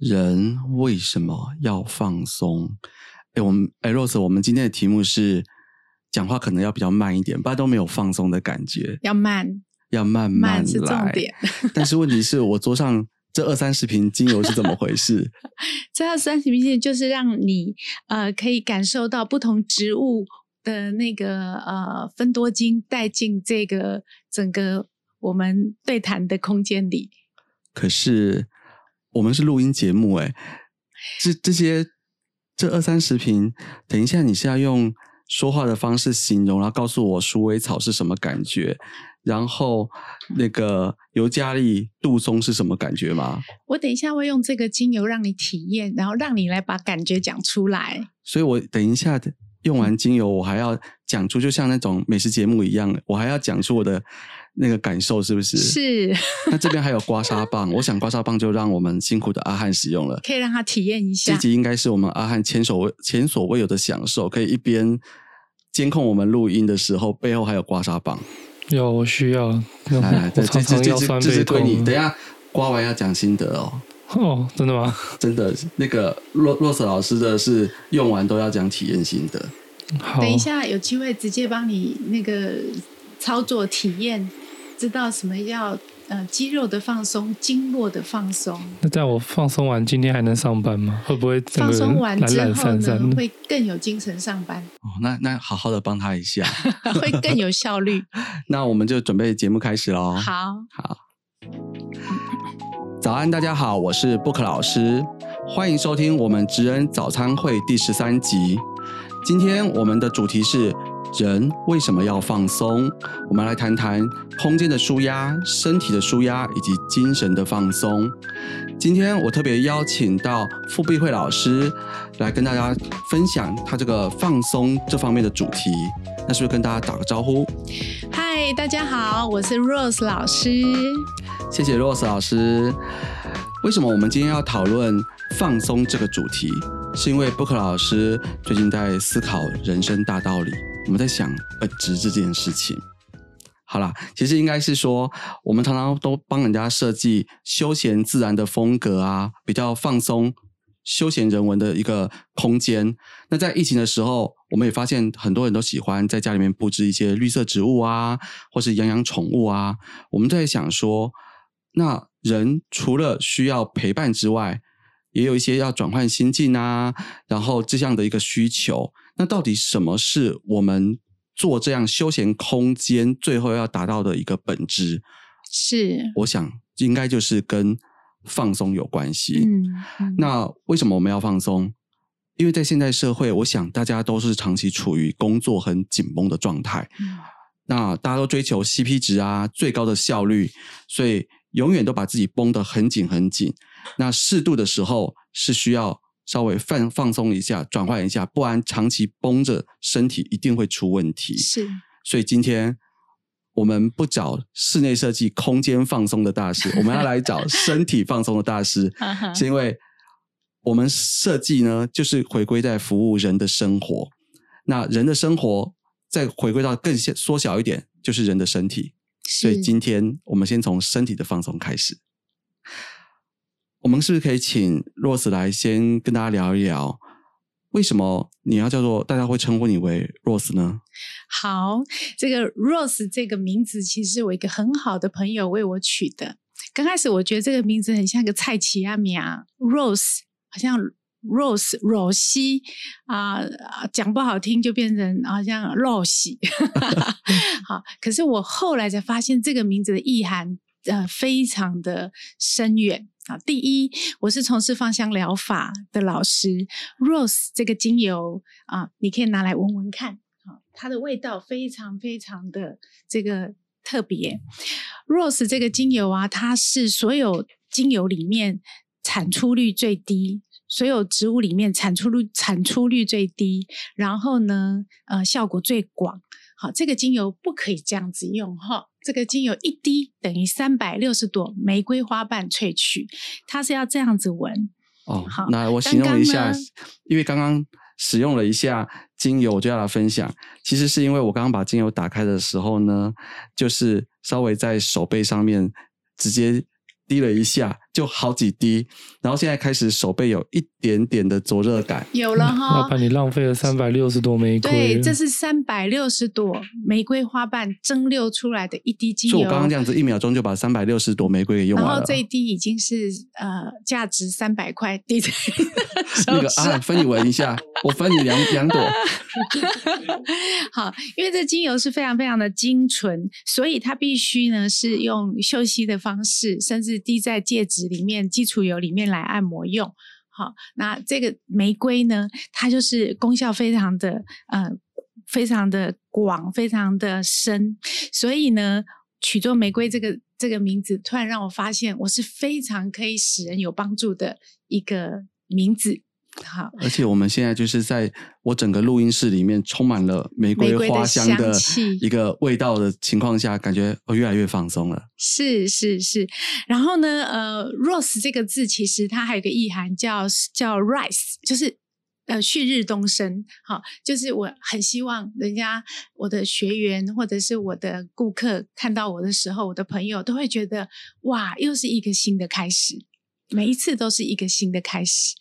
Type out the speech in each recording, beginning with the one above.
人为什么要放松？哎，我们哎，Rose，我们今天的题目是讲话可能要比较慢一点，不然都没有放松的感觉。要慢，要慢慢是重。点。但是问题是我桌上这二三十瓶精油是怎么回事？这二三十瓶精油就是让你呃可以感受到不同植物的那个呃分多精带进这个整个我们对谈的空间里。可是我们是录音节目，哎，这这些这二三十瓶，等一下你是要用说话的方式形容，然后告诉我鼠尾草是什么感觉，然后那个尤加利杜松是什么感觉吗？我等一下会用这个精油让你体验，然后让你来把感觉讲出来。所以我等一下用完精油，我还要讲出，就像那种美食节目一样，我还要讲出我的那个感受，是不是？是，那这边还有刮痧棒，我想刮痧棒就让我们辛苦的阿汉使用了。可以让他体验一下。这集应该是我们阿汉前所未前所未有的享受，可以一边监控我们录音的时候，背后还有刮痧棒。有，我需要。来这这这这这是对你。等一下刮完要讲心得哦，哦，真的吗？真的，那个洛洛斯老师的是用完都要讲体验心得。好。等一下有机会直接帮你那个操作体验，知道什么要呃肌肉的放松、经络的放松。那在我放松完，今天还能上班吗？会不会整放松完之后呢，散散？会更有精神上班，哦，那那好好的帮他一下。会更有效率。那我们就准备节目开始喽。好，好，早安，大家好，我是 Book 老师，欢迎收听我们职人早餐会第十三集。今天我们的主题是人为什么要放松？我们来谈谈空间的舒压、身体的舒压以及精神的放松。今天我特别邀请到傅碧慧老师来跟大家分享他这个放松这方面的主题。那是不是跟大家打个招呼？嗨，大家好，我是 Rose 老师。谢谢 Rose 老师。为什么我们今天要讨论放松这个主题？是因为 Book 老师最近在思考人生大道理，我们在想本质这件事情。好啦，其实应该是说，我们常常都帮人家设计休闲自然的风格啊，比较放松、休闲人文的一个空间。那在疫情的时候，我们也发现很多人都喜欢在家里面布置一些绿色植物啊，或是养养宠物啊。我们在想说，那人除了需要陪伴之外，也有一些要转换心境啊，然后这样的一个需求。那到底什么是我们做这样休闲空间最后要达到的一个本质？是，我想应该就是跟放松有关系。嗯，嗯那为什么我们要放松？因为在现代社会，我想大家都是长期处于工作很紧绷的状态，嗯那大家都追求 CP 值啊，最高的效率，所以永远都把自己绷得很紧很紧。那适度的时候是需要稍微放放松一下，转换一下，不然长期绷着，身体一定会出问题。是，所以今天我们不找室内设计空间放松的大师，我们要来找 身体放松的大师 是因为我们设计呢，就是回归在服务人的生活。那人的生活再回归到更小缩小一点，就是人的身体。所以今天我们先从身体的放松开始。我们是不是可以请 Rose 来先跟大家聊一聊，为什么你要叫做大家会称呼你为 Rose 呢？好，这个 Rose 这个名字其实我一个很好的朋友为我取的。刚开始我觉得这个名字很像个菜奇阿米啊，Rose 好像 Rose 若西啊、啊讲不好听就变成好像 Rose。好，可是我后来才发现这个名字的意涵呃非常的深远。啊，第一，我是从事芳香疗法的老师，Rose 这个精油啊，你可以拿来闻闻看，啊，它的味道非常非常的这个特别。Rose 这个精油啊，它是所有精油里面产出率最低，所有植物里面产出率产出率最低，然后呢，呃，效果最广。好，这个精油不可以这样子用哈。这个精油一滴等于三百六十朵玫瑰花瓣萃取，它是要这样子闻。哦好，那我形容一下刚刚，因为刚刚使用了一下精油，我就要来分享。其实是因为我刚刚把精油打开的时候呢，就是稍微在手背上面直接滴了一下，就好几滴，然后现在开始手背有一点点的灼热感。有了哈老，板，你浪费了三百六十朵玫瑰。对，这是三百六十朵玫瑰花瓣蒸馏出来的一滴精油。就我刚刚这样子一秒钟就把三百六十朵玫瑰给用完了然后。这一滴已经是呃价值三百块 滴在那个。啊，分你闻一下，我分你两两朵。好，因为这精油是非常非常的精纯，所以它必须呢是用嗅吸的方式，甚至滴在戒指里面、基础油里面来按摩用。好，那这个玫瑰呢，它就是功效非常的呃非常的广，非常的深，所以呢，取做玫瑰这个这个名字，突然让我发现我是非常可以使人有帮助的一个名字。好，而且我们现在就是在我整个录音室里面充满了玫瑰的花香的一个味道的情况下，感觉我越来越放松了。是是是，然后呢，呃，rose 这个字其实它还有个意涵叫叫 rise，就是呃旭日东升。好，就是我很希望人家我的学员或者是我的顾客看到我的时候，我的朋友都会觉得哇，又是一个新的开始，每一次都是一个新的开始。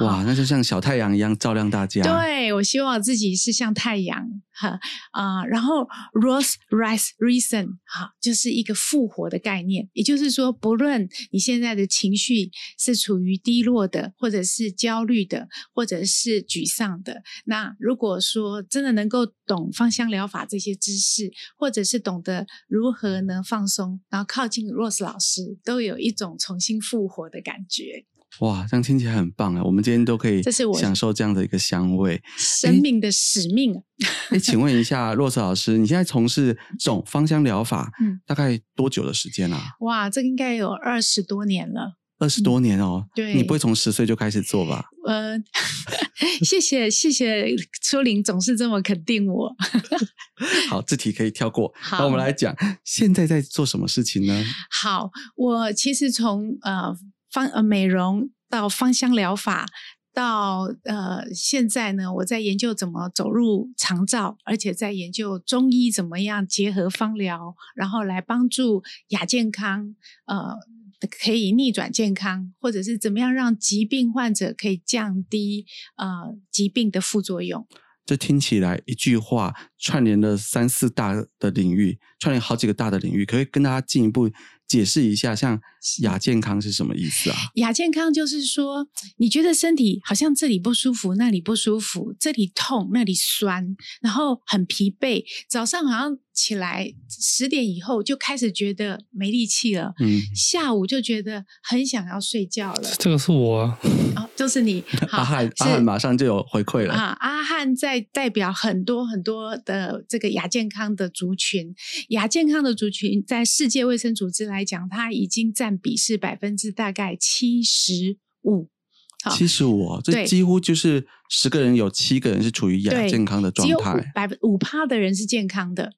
哇，那就像小太阳一样照亮大家。对，我希望自己是像太阳，哈啊、然后 rose rise reason，哈，就是一个复活的概念。也就是说，不论你现在的情绪是处于低落的，或者是焦虑的，或者是沮丧的，那如果说真的能够懂芳香疗法这些知识，或者是懂得如何能放松，然后靠近 Rose 老师，都有一种重新复活的感觉。哇，这样听起来很棒啊！我们今天都可以这是我享受这样的一个香味。生命的使命啊，哎，请问一下，洛斯老师，你现在从事这种芳香疗法，嗯大概多久的时间啊？哇，这个应该有二十多年了。二十多年哦。嗯对你不会从十岁就开始做吧？呃，谢谢谢谢秋玲总是这么肯定我。好，这题可以跳过。好那我们来讲，现在在做什么事情呢？好，我其实从呃芳呃美容到芳香疗法。到呃，现在呢，我在研究怎么走入长照，而且在研究中医怎么样结合芳疗，然后来帮助亚健康，呃，可以逆转健康，或者是怎么样让疾病患者可以降低呃疾病的副作用。这听起来一句话串联了三四大的领域，串联好几个大的领域，可以跟大家进一步解释一下，像亚健康是什么意思啊？亚健康就是说，你觉得身体好像这里不舒服，那里不舒服，这里痛，那里酸，然后很疲惫，早上好像起来十点以后就开始觉得没力气了，嗯，下午就觉得很想要睡觉了。这个是我啊，哦，就是你，好阿汉，阿汉马上就有回馈了。啊，阿汉在代表很多很多的这个亚健康的族群，亚健康的族群在世界卫生组织来讲，它已经占比是百分之大概七十五。七十五，这对几乎就是十个人有七个人是处于亚健康的状态。百分五趴的人是健康的，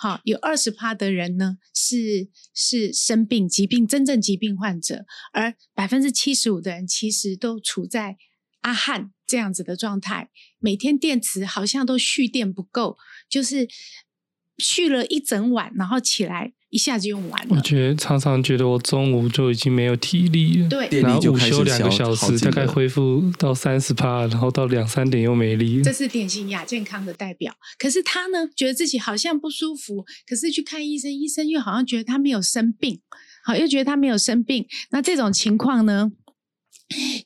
好，有二十趴的人呢是是生病疾病真正疾病患者，而百分之七十五的人其实都处在阿汉这样子的状态，每天电池好像都蓄电不够，就是蓄了一整晚，然后起来一下子用完了。我觉得常常觉得我中午就已经没有体力了，对，然后午休两个小时，大概恢复到三十趴，然后到两三点又没力这。是典型亚健康的代表。可是他呢，觉得自己好像不舒服，可是去看医生，医生又好像觉得他没有生病，好，又觉得他没有生病。那这种情况呢，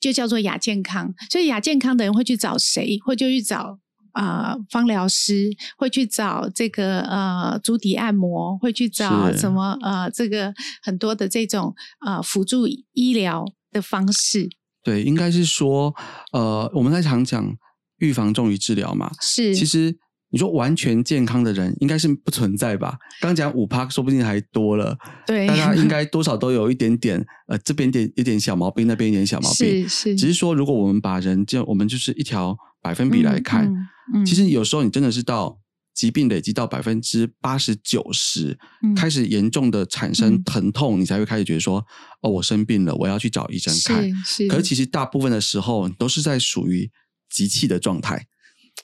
就叫做亚健康。所以亚健康的人会去找谁？会就去找。啊、芳疗师会去找这个呃足底按摩，会去找什么呃这个很多的这种呃辅助医疗的方式对，应该是说，呃，我们在常讲预防重于治疗嘛。是其实你说完全健康的人应该是不存在吧？刚讲五趴，说不定还多了。对大家应该多少都有一点点，呃，这边点一点小毛病，那边一点小毛病。是是，只是说，如果我们把人就我们就是一条百分比来看，嗯嗯其实有时候你真的是到疾病累积到百分之八十九十，嗯开始严重的产生嗯疼痛，你才会开始觉得说，哦，我生病了，我要去找医生看。是是，可是其实大部分的时候都是在属于集气的状态，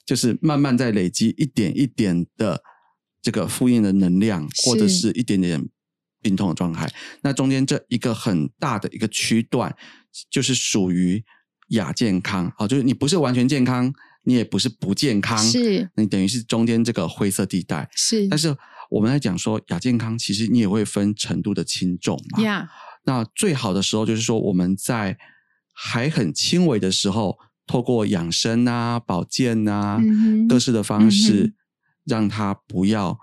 就是慢慢在累积一点一点的这个复印的能量，或者是是一点点病痛的状态。那中间这一个很大的一个区段，就是属于亚健康，啊，就是你不是完全健康，你也不是不健康，是你等于是中间这个灰色地带。是，但是我们在讲说亚健康，其实你也会分程度的轻重嘛。呀，那最好的时候就是说我们在还很轻微的时候，透过养生啊、保健啊、嗯各式的方嗯式哼，让它不要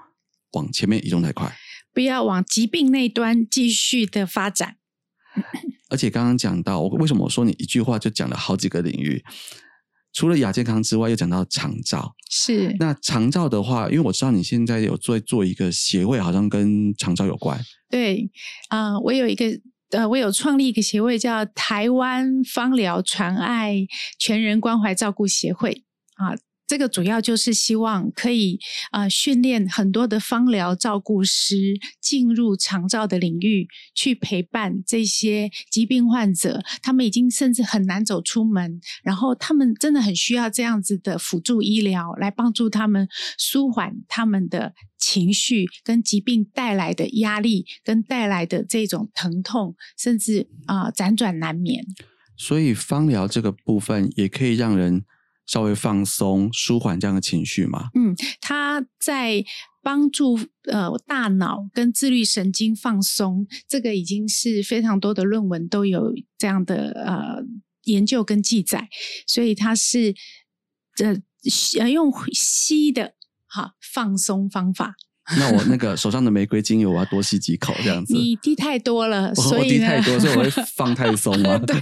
往前面移动太快。不要往疾病那端继续的发展。而且刚刚讲到，我为什么我说你一句话就讲了好几个领域？除了亚健康之外，又讲到长照。是，那长照的话，因为我知道你现在有做做一个协会，好像跟长照有关。对，啊、我有一个。呃，我有创立一个协会，叫台湾芳疗传爱全人关怀照顾协会啊。这个主要就是希望可以呃训练很多的芳疗照顾师进入长照的领域，去陪伴这些疾病患者。他们已经甚至很难走出门，然后他们真的很需要这样子的辅助医疗来帮助他们舒缓他们的情绪跟疾病带来的压力，跟带来的这种疼痛，甚至啊、呃辗转难眠。所以芳疗这个部分也可以让人稍微放松、舒缓这样的情绪嘛。嗯，它在帮助呃大脑跟自律神经放松，这个已经是非常多的论文都有这样的呃研究跟记载，所以它是这呃用吸的哈放松方法。那我那个手上的玫瑰精油，我要多吸几口这样子。你滴太多了，我我所以呢滴太多，所以我会放太松了。对，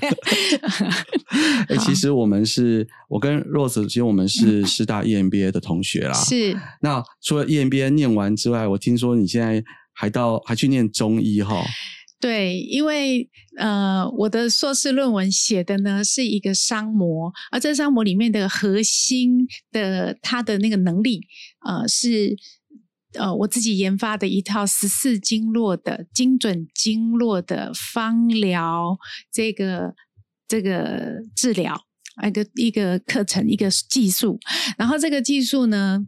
哎、其实我们是，我跟 Rose，其实我们是师大 E EMBA 的同学啦。。是那除了 E EMBA 念完之外，我听说你现在还到还去念中医哈。对，因为呃，我的硕士论文写的呢是一个商模，而这商模里面的核心的它的那个能力，呃，是呃我自己研发的一套十四经络的精准经络的方疗这个这个治疗。一个一个课程，一个技术，然后这个技术呢，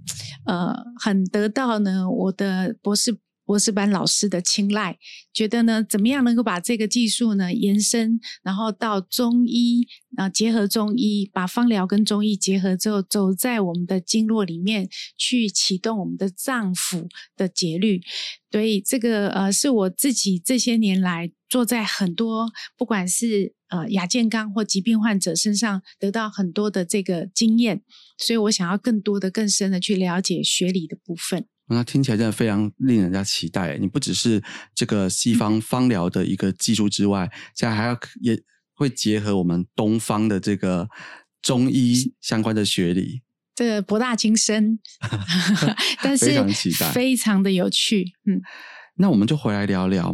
呃，很得到呢我的博士博士班老师的青睐，觉得呢，怎么样能够把这个技术呢延伸，然后到中医啊、结合中医，把方疗跟中医结合之后，走在我们的经络里面去启动我们的脏腑的节律。所以这个呃是我自己这些年来做在很多不管是呃亚健康或疾病患者身上得到很多的这个经验，所以我想要更多的、更深的去了解学理的部分。那听起来真的非常令人家期待。你不只是这个西嗯方芳疗的一个技术之外，现在还要也会结合我们东方的这个中医相关的学理。这个博大精深，但是非常期待非常的有趣。嗯，那我们就回来聊聊，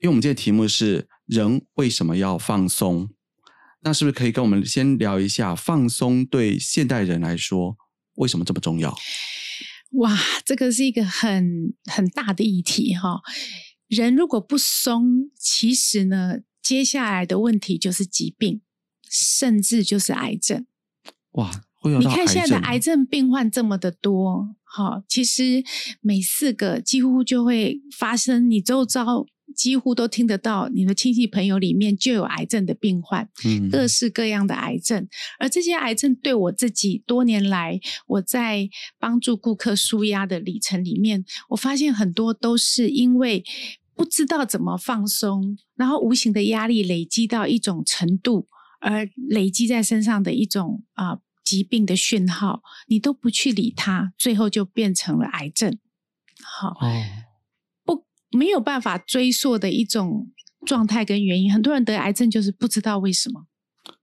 因为我们今天的题目是人为什么要放松？那是不是可以跟我们先聊一下放松对现代人来说为什么这么重要？哇，这个是一个很很大的议题哈。人如果不松，其实呢，接下来的问题就是疾病，甚至就是癌症。哇，会有你看现在的癌症病患这么的多，好，其实每四个几乎就会发生，你周遭几乎都听得到，你的亲戚朋友里面就有癌症的病患，嗯各式各样的癌症。而这些癌症对我自己多年来我在帮助顾客舒压的里程里面，我发现很多都是因为不知道怎么放松，然后无形的压力累积到一种程度，而累积在身上的一种啊、疾病的讯号，你都不去理它，最后就变成了癌症。好，没有办法追溯的一种状态跟原因。很多人得癌症就是不知道为什么。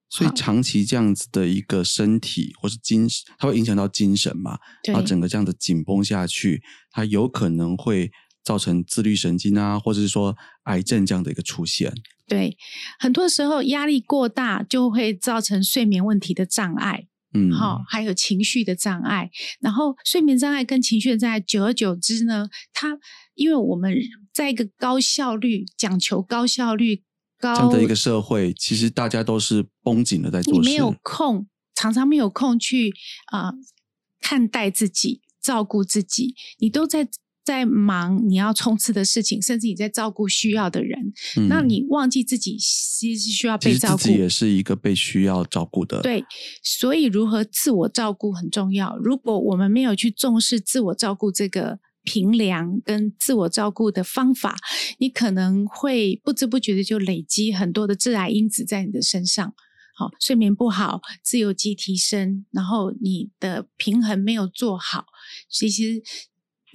所以好长期这样子的一个身体或是精神，它会影响到精神嘛？对然后整个这样子紧绷下去，它有可能会造成自律神经啊，或者是说癌症这样的一个出现。对，很多时候压力过大就会造成睡眠问题的障碍，嗯，好、还有情绪的障碍。然后睡眠障碍跟情绪的障碍，久而久之呢，它因为我们在一个高效率、讲求高效率、高这样的一个社会，其实大家都是绷紧的在做事。你没有空，常常没有空去啊、呃看待自己、照顾自己，你都在在忙你要冲刺的事情，甚至你在照顾需要的人，嗯那你忘记自己其实是需要被照顾。自己也是一个被需要照顾的。，对，所以如何自我照顾很重要。如果我们没有去重视自我照顾这个评量跟自我照顾的方法，你可能会不知不觉的就累积很多的致癌因子在你的身上。好，睡眠不好，自由基提升，然后你的平衡没有做好，其实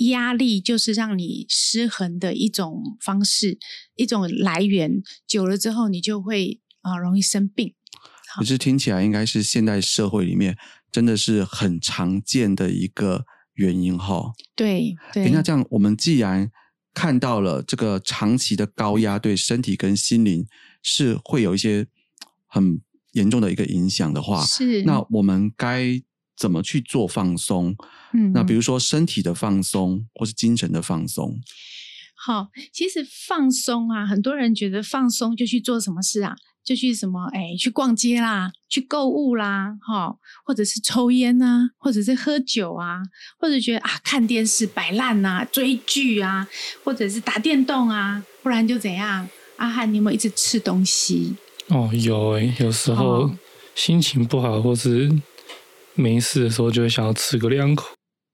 压力就是让你失衡的一种方式，一种来源。久了之后，你就会啊、容易生病。可是听起来应该是现代社会里面真的是很常见的一个原因哈。对对，那这样，我们既然看到了这个长期的高压对身体跟心灵是会有一些很严重的一个影响的话，是。那我们该怎么去做放松？嗯。那比如说身体的放松，或是精神的放松，好，其实放松啊，很多人觉得放松就去做什么事啊，就去什么哎，去逛街啦，去购物啦，哈，或者是抽烟啊，或者是喝酒啊，或者觉得啊看电视摆烂呐、追剧啊，或者是打电动啊，不然就怎样？阿汉，你有没有一直吃东西？哦，有诶，有时候哦心情不好或是没事的时候，就会想要吃个两口。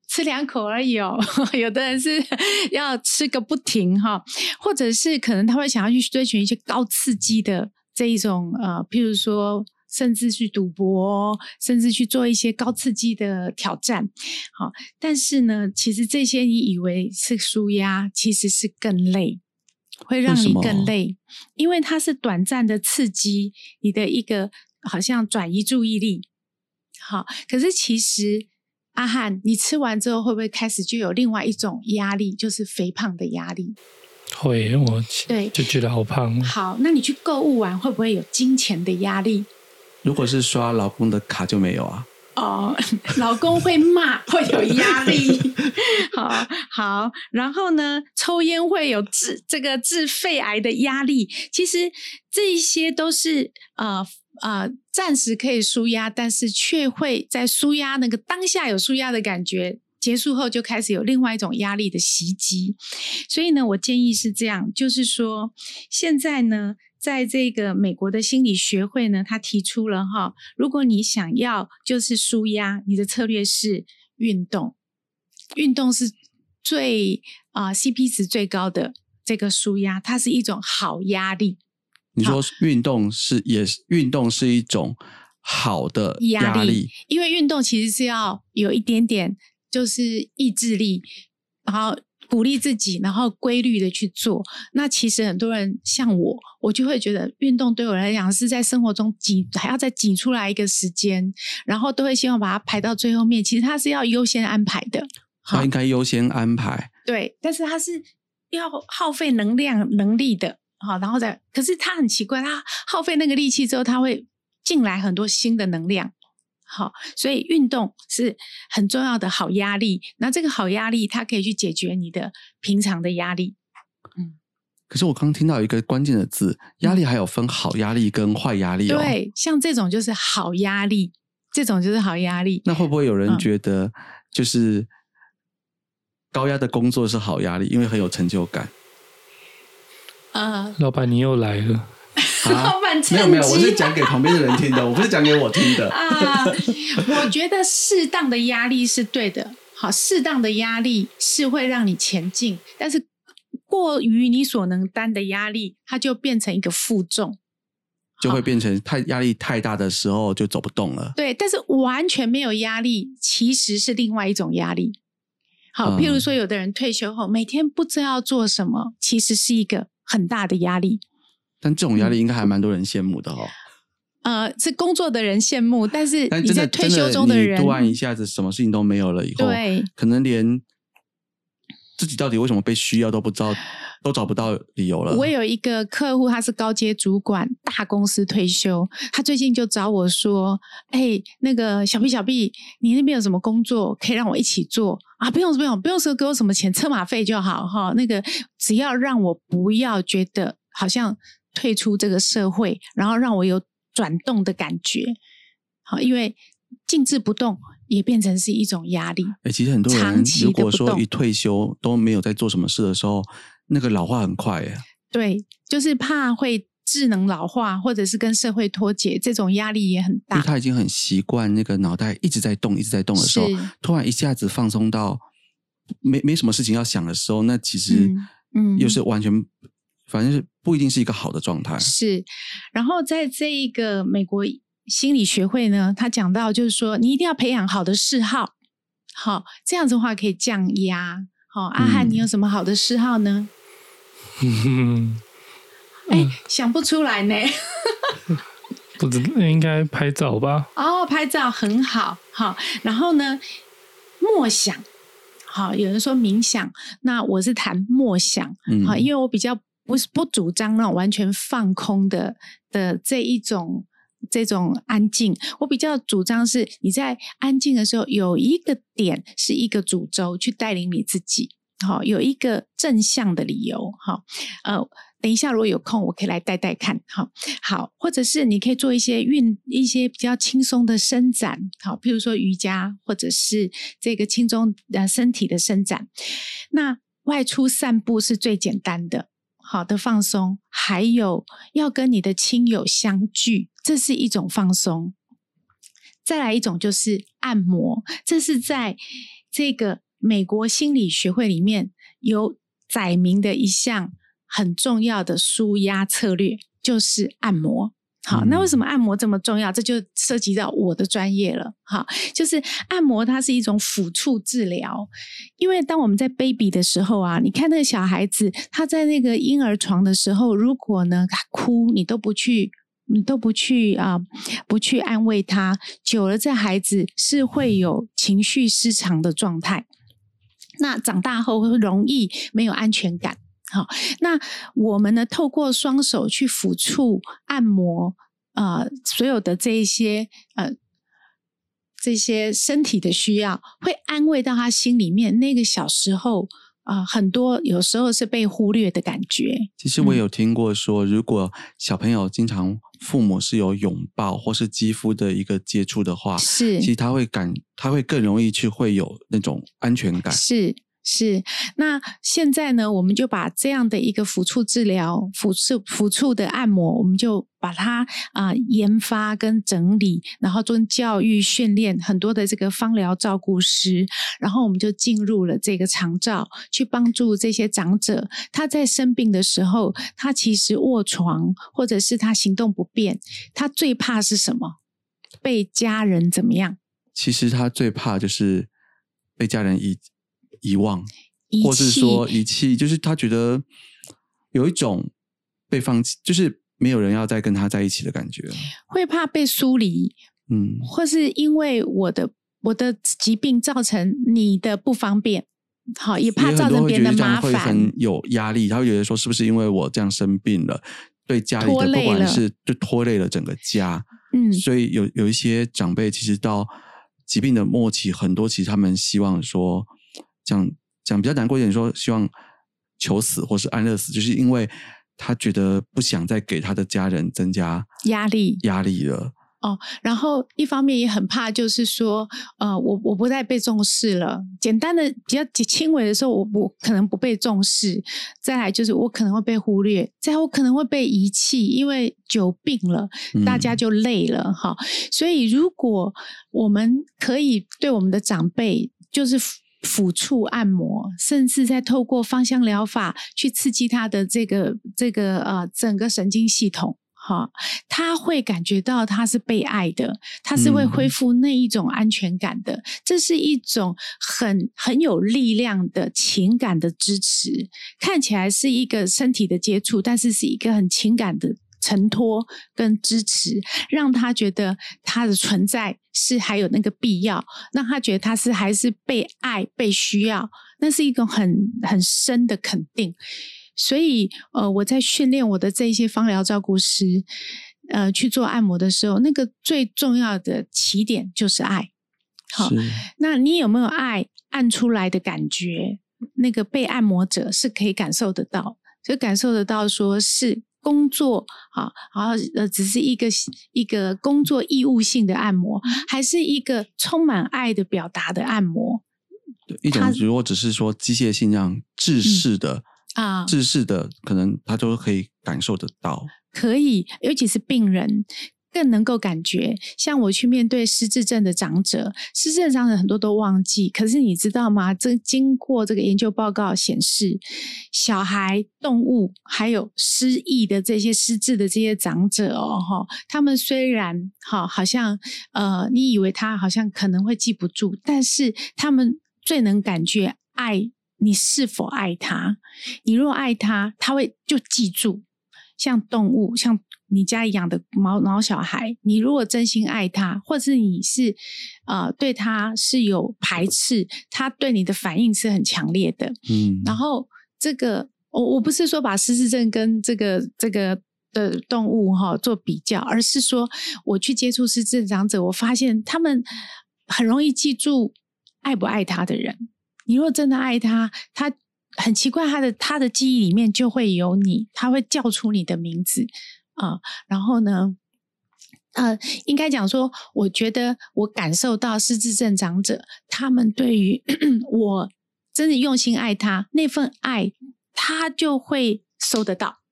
吃两口而已哦，有的人是要吃个不停哈，或者是可能他会想要去追寻一些高刺激的这一种呃，譬如说甚至去赌博，甚至去做一些高刺激的挑战。好，但是呢，其实这些你以为是舒压，其实是更累。会让你更累，因为它是短暂的刺激，你的一个好像转移注意力。好，可是其实阿汉，你吃完之后会不会开始就有另外一种压力，就是肥胖的压力？会，我对就觉得好胖。好，那你去购物完会不会有金钱的压力？如果是刷老公的卡就没有啊。哦，老公会骂，会有压力。好好，然后呢，抽烟会有治这个治肺癌的压力。其实这一些都是呃呃暂时可以舒压，但是却会在舒压那个当下有舒压的感觉。结束后就开始有另外一种压力的袭击，所以呢，我建议是这样，就是说，现在呢，在这个美国的心理学会呢，他提出了哈，如果你想要就是舒压，你的策略是运动，运动是最啊、CP 值最高的这个舒压，它是一种好压力。你说运动是也是运动是一种好。的压压力，因为运动其实是要有一点点就是意志力，然后鼓励自己，然后规律的去做。那其实很多人像我，我就会觉得运动对我来讲是在生活中挤，还要再挤出来一个时间，然后都会希望把它排到最后面。其实它是要优先安排的，它应该优先安排。对，但是它是要耗费能量能力的，好，然后再，可是它很奇怪，它耗费那个力气之后，它会进来很多新的能量。好，所以运动是很重要的好压力。那这个好压力，它可以去解决你的平常的压力。嗯可是我刚听到一个关键的字，压力还有分好压力跟坏压力哦。，对，像这种就是好压力，这种就是好压力。那会不会有人嗯觉得就是高压的工作是好压力，因为很有成就感？呃，老板，你又来了。啊老板趁没有没有，我是讲给旁边的人听的，我不是讲给我听的。啊，我觉得适当的压力是对的。好，适当的压力是会让你前进，但是过于你所能担的压力，它就变成一个负重。就会变成太压力太大的时候就走不动了。对，但是完全没有压力，其实是另外一种压力。好，嗯譬如说，有的人退休后每天不知道做什么，其实是一个很大的压力。但这种压力应该还蛮多人羡慕的哦。呃，是工作的人羡慕，但是你在退休中的人，突然一下子什么事情都没有了以后，对可能连自己到底为什么被需要都不知道，都找不到理由了。我有一个客户，他是高阶主管，大公司退休，他最近就找我说：“哎、那个小 B 小 B，你那边有什么工作可以让我一起做啊？不用不用不用说给我什么钱，车马费就好哈。那个只要让我不要觉得好像退出这个社会，然后让我有转动的感觉。好，因为静止不动也变成是一种压力。哎，其实很多人如果说一退休都没有在做什么事的时候，那个老化很快耶。对，就是怕会智能老化，或者是跟社会脱节，这种压力也很因为大。他已经很习惯那个脑袋一直在动、一直在动的时候，突然一下子放松到没没什么事情要想的时候，那其实嗯嗯又是完全，反正是不一定是一个好的状态。是，然后在这一个美国心理学会呢，他讲到就是说，你一定要培养好的嗜好，好这样子的话可以降压。好，阿汉，嗯你有什么好的嗜好呢？嗯，哎、想不出来呢。不知应该拍照吧？哦，拍照很好，好。然后呢，默想，好，有人说冥想，那我是谈默想，嗯好，因为我比较不是不主张那种完全放空的的这一种。这种安静，我比较主张是你在安静的时候有一个点是一个主轴去带领你自己，好，有一个正向的理由，好，呃，等一下如果有空我可以来带带看，好，好，或者是你可以做一些运一些比较轻松的伸展，好，譬如说瑜伽，或者是这个轻松呃身体的伸展。那外出散步是最简单的，好的放松。还有要跟你的亲友相聚，这是一种放松。再来一种就是按摩，这是在这个美国心理学会里面有载明的一项很重要的舒压策略，就是按摩。好，那为什么按摩这么重要？这就涉及到我的专业了。哈，就是按摩它是一种抚触治疗，因为当我们在 baby 的时候啊，你看那个小孩子他在那个婴儿床的时候，如果呢他哭，你都不去。你都不去啊、不去安慰他，久了这孩子是会有情绪失常的状态。那长大后会容易没有安全感。好，那我们呢，透过双手去抚触、按摩，呃，所有的这一些呃这些身体的需要，会安慰到他心里面那个小时候啊、很多有时候是被忽略的感觉。其实我有听过说，如果小朋友经常父母是有拥抱或是肌肤的一个接触的话，是其实他会感，他会更容易去会有那种安全感。是是，那现在呢，我们就把这样的一个抚触治疗、抚触抚触的按摩，我们就把它啊、研发跟整理，然后做教育训练很多的这个芳疗照顾师，然后我们就进入了这个长照，去帮助这些长者，他在生病的时候，他其实卧床或者是他行动不便，他最怕是什么？被家人怎么样？其实他最怕就是被家人以遗忘，或是弃。说遗弃，就是他觉得有一种被放弃，就是没有人要再跟他在一起的感觉。会怕被疏离，嗯，或是因为我的我的疾病造成你的不方便，好也怕造成别人的麻烦。会很，有压力，他会觉得说是不是因为我这样生病了，对家里的不管是就拖累了整个家，嗯，所以有有一些长辈其实到疾病的末期，很多其实他们希望说讲讲比较难过一点说，希望求死或是安乐死，就是因为他觉得不想再给他的家人增加压力压力了。哦然后一方面也很怕，就是说，呃，我我不再被重视了。简单的比较轻微的时候，我我可能不被重视；再来就是我可能会被忽略；再来我可能会被遗弃，因为久病了，大家嗯就累了哈。所以如果我们可以对我们的长辈，就是抚抚触按摩，甚至在透过芳香疗法去刺激他的这个这个呃整个神经系统。哈，他会感觉到他是被爱的，他是会嗯恢复那一种安全感的。这是一种很很有力量的情感的支持，看起来是一个身体的接触，但是是一个很情感的承托跟支持，让他觉得他的存在是还有那个必要，让他觉得他是还是被爱、被需要，那是一种很很深的肯定。所以，呃，我在训练我的这一些芳疗照顾师，呃，去做按摩的时候，那个最重要的起点就是爱。好，那你有没有爱按出来的感觉？那个被按摩者是可以感受得到，就感受得到，说是工作啊，然后呃，只是一个一个工作义务性的按摩，还是一个充满爱的表达的按摩？对，一种如果只是说机械性这样制式的啊，制式的，可能他都可以感受得到。可以，尤其是病人。更能够感觉，像我去面对失智症的长者，失智症长者很多都忘记。可是你知道吗？这经过这个研究报告显示，小孩、动物还有失忆的这些失智的这些长者哦，哈，他们虽然哈好像呃，你以为他好像可能会记不住，但是他们最能感觉爱你是否爱他。你若爱他，他会就记住。像动物，像。你家养的毛毛小孩，你如果真心爱他，或者你是呃对他是有排斥，他对你的反应是很强烈的。嗯，然后这个我我不是说把失智症跟这个这个的动物哈做比较，而是说我去接触失智症长者，我发现他们很容易记住爱不爱他的人。你如果真的爱他，他很奇怪，他的他的记忆里面就会有你，他会叫出你的名字。啊，然后呢？呃，应该讲说，我觉得我感受到失智症长者他们对于 我真的用心爱他那份爱，他就会收得到。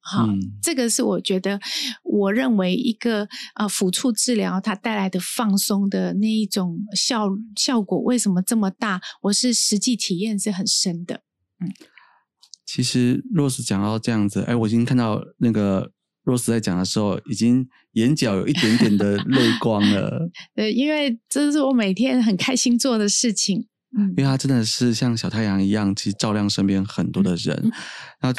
好，这个是我觉得我认为一个呃抚触治疗它带来的放松的那一种效效果，为什么这么大？我是实际体验是很深的。嗯，其实若是讲到这样子，哎，我已经看到那个。若斯在讲的时候，已经眼角有一点点的 泪光了。对，因为这是我每天很开心做的事情。嗯，因为他真的是像小太阳一样，其实照亮身边很多的人。那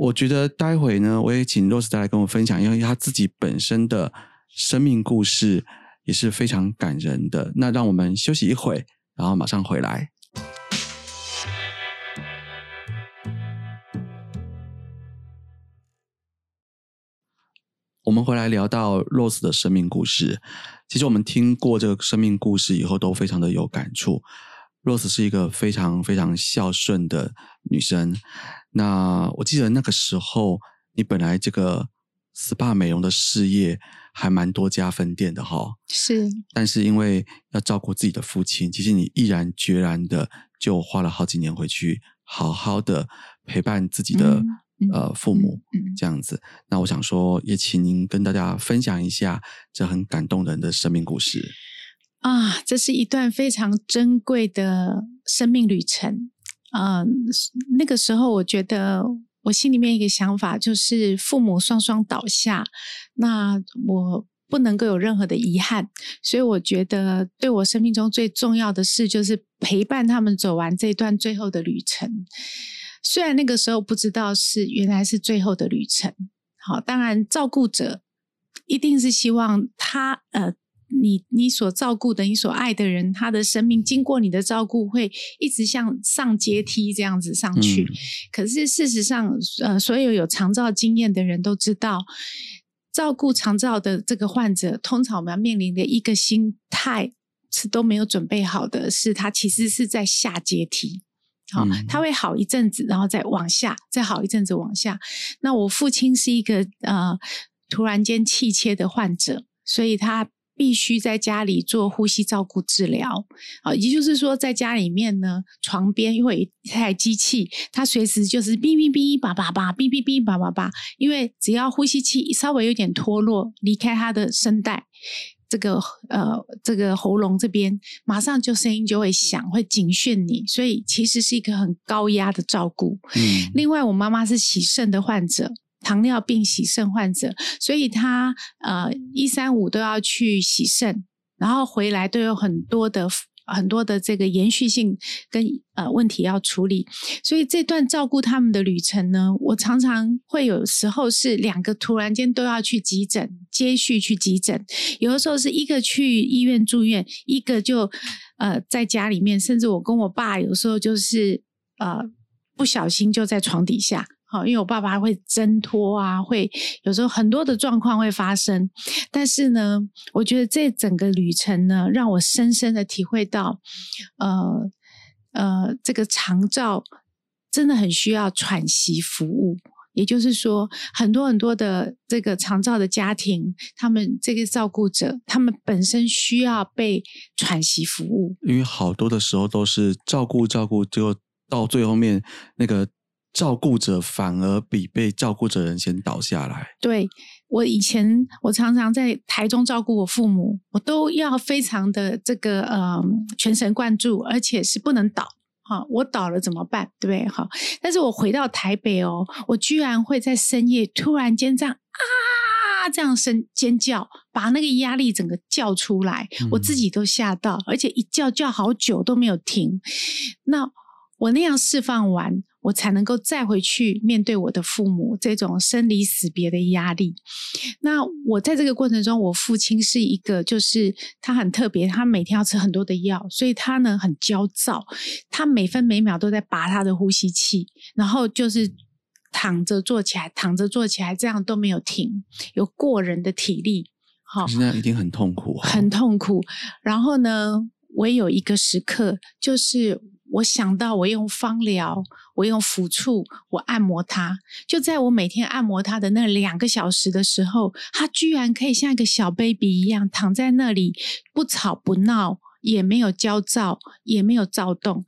我觉得待会呢，我也请 Rose 再来跟我分享，因为他自己本身的生命故事也是非常感人的。那让我们休息一会，然后马上回来。我们回来聊到 Rose 的生命故事。其实我们听过这个生命故事以后，都非常的有感触。Rose 是一个非常非常孝顺的女生。那我记得那个时候，你本来这个 SPA 美容的事业还蛮多家分店的哈。是。但是因为要照顾自己的父亲，其实你毅然决然的就花了好几年回去，好好的陪伴自己的。呃，父母这样子，那我想说，也请您跟大家分享一下这很感动人的生命故事啊！这是一段非常珍贵的生命旅程。嗯，那个时候我觉得我心里面一个想法就是，父母双双倒下，那我不能够有任何的遗憾，所以我觉得对我生命中最重要的事就是陪伴他们走完这段最后的旅程。虽然那个时候不知道是原来是最后的旅程，好，当然照顾者一定是希望他呃，你你所照顾的、你所爱的人，他的生命经过你的照顾，会一直向上阶梯这样子上去。可是事实上，呃，所有有长照经验的人都知道，照顾长照的这个患者，通常我们要面临的一个心态是都没有准备好的，是他其实是在下阶梯。好，他会好一阵子，然后再往下，再好一阵子往下。那我父亲是一个呃突然间气切的患者，所以他必须在家里做呼吸照顾治疗。好，也就是说，在家里面呢，床边会有一台机器，他随时就是哔哔哔叭叭叭，哔哔哔叭叭叭。因为只要呼吸器稍微有点脱落，离开他的声带。这个呃，这个喉咙这边马上就声音就会响，会警讯你，所以其实是一个很高压的照顾。嗯，另外我妈妈是洗肾的患者，糖尿病洗肾患者，所以她呃一三五都要去洗肾，然后回来都有很多的。很多的这个延续性跟呃问题要处理，所以这段照顾他们的旅程呢，我常常会有时候是两个突然间都要去急诊，接续去急诊，有的时候是一个去医院住院，一个就呃在家里面，甚至我跟我爸有时候就是呃不小心就在床底下。好，因为我爸爸会挣脱啊，会有时候很多的状况会发生。但是呢，我觉得这整个旅程呢，让我深深的体会到，呃呃，这个长照真的很需要喘息服务。也就是说，很多很多的这个长照的家庭，他们这个照顾者，他们本身需要被喘息服务。因为好多的时候都是照顾照顾，就到最后面那个照顾者反而比被照顾者人先倒下来。对我以前，我常常在台中照顾我父母，我都要非常的这个呃全神贯注，而且是不能倒。好，我倒了怎么办？对不对？好，但是我回到台北哦，我居然会在深夜突然间这样啊，这样声尖叫，把那个压力整个叫出来，我自己都吓到，而且一叫叫好久都没有停。那我那样释放完。我才能够再回去面对我的父母这种生离死别的压力。那我在这个过程中，我父亲是一个，就是他很特别，他每天要吃很多的药，所以他呢很焦躁，他每分每秒都在拔他的呼吸器，然后就是躺着坐起来，躺着坐起来，这样都没有停，有过人的体力。好，那一定很痛苦，很痛苦。然后呢，我也有一个时刻，就是。我想到我用芳疗，我用抚触，我按摩它，就在我每天按摩它的那两个小时的时候，它居然可以像一个小 baby 一样躺在那里，不吵不闹，也没有焦躁，也没有躁动。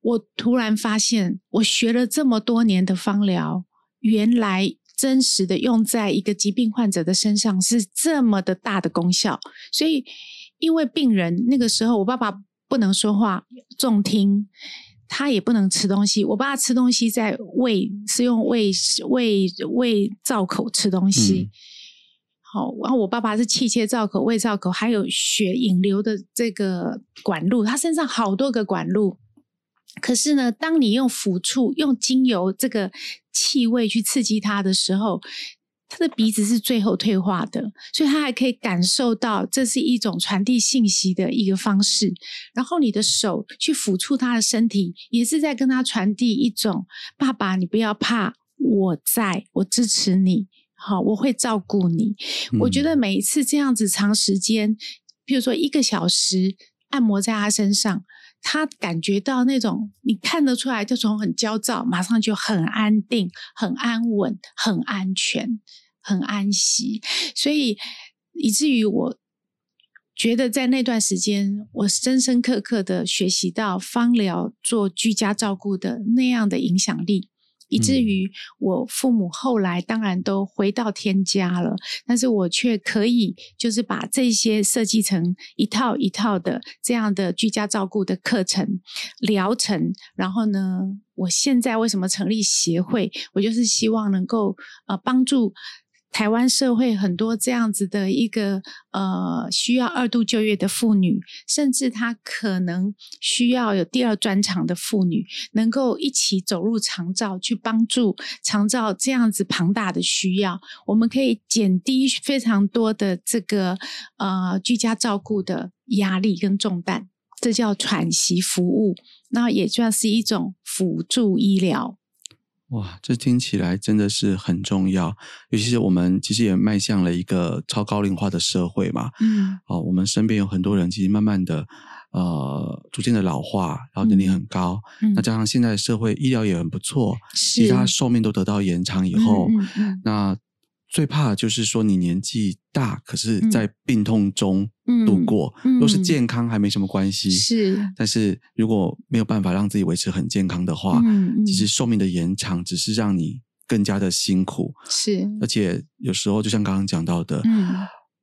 我突然发现，我学了这么多年的芳疗，原来真实的用在一个疾病患者的身上是这么的大的功效。所以，因为病人那个时候，我爸爸。不能说话，重听，他也不能吃东西。我爸吃东西在胃，是用胃胃胃造口吃东西。好，然后我爸爸是气切造口、胃造口，还有血引流的这个管路，他身上好多个管路。可是呢，当你用抚触、用精油这个气味去刺激他的时候。他的鼻子是最后退化的，所以他还可以感受到这是一种传递信息的一个方式。然后你的手去抚触他的身体，也是在跟他传递一种“爸爸，你不要怕，我在，我支持你，好，我会照顾你。”我觉得每一次这样子长时间，比如说一个小时按摩在他身上，他感觉到那种你看得出来，就从很焦躁，马上就很安定、很安稳、很安全。很安息，所以以至于我觉得在那段时间，我深深刻刻的学习到芳疗做居家照顾的那样的影响力，以至于我父母后来当然都回到天家了，但是我却可以就是把这些设计成一套一套的这样的居家照顾的课程疗程，然后呢，我现在为什么成立协会？我就是希望能够呃帮助。台湾社会很多这样子的一个呃需要二度就业的妇女，甚至她可能需要有第二专长的妇女，能够一起走入长照，去帮助长照这样子庞大的需要，我们可以减低非常多的这个呃居家照顾的压力跟重担，这叫喘息服务，那也算是一种辅助医疗。哇，这听起来真的是很重要，尤其是我们其实也迈向了一个超高龄化的社会嘛。嗯，哦，我们身边有很多人，其实慢慢的，呃，逐渐的老化，然后年龄很高。嗯，那加上现在社会医疗也很不错，其他寿命都得到延长以后，那。最怕就是说你年纪大，可是在病痛中度过，若是健康还没什么关系。是，但是如果没有办法让自己维持很健康的话，其实寿命的延长只是让你更加的辛苦。是，而且有时候就像刚刚讲到的，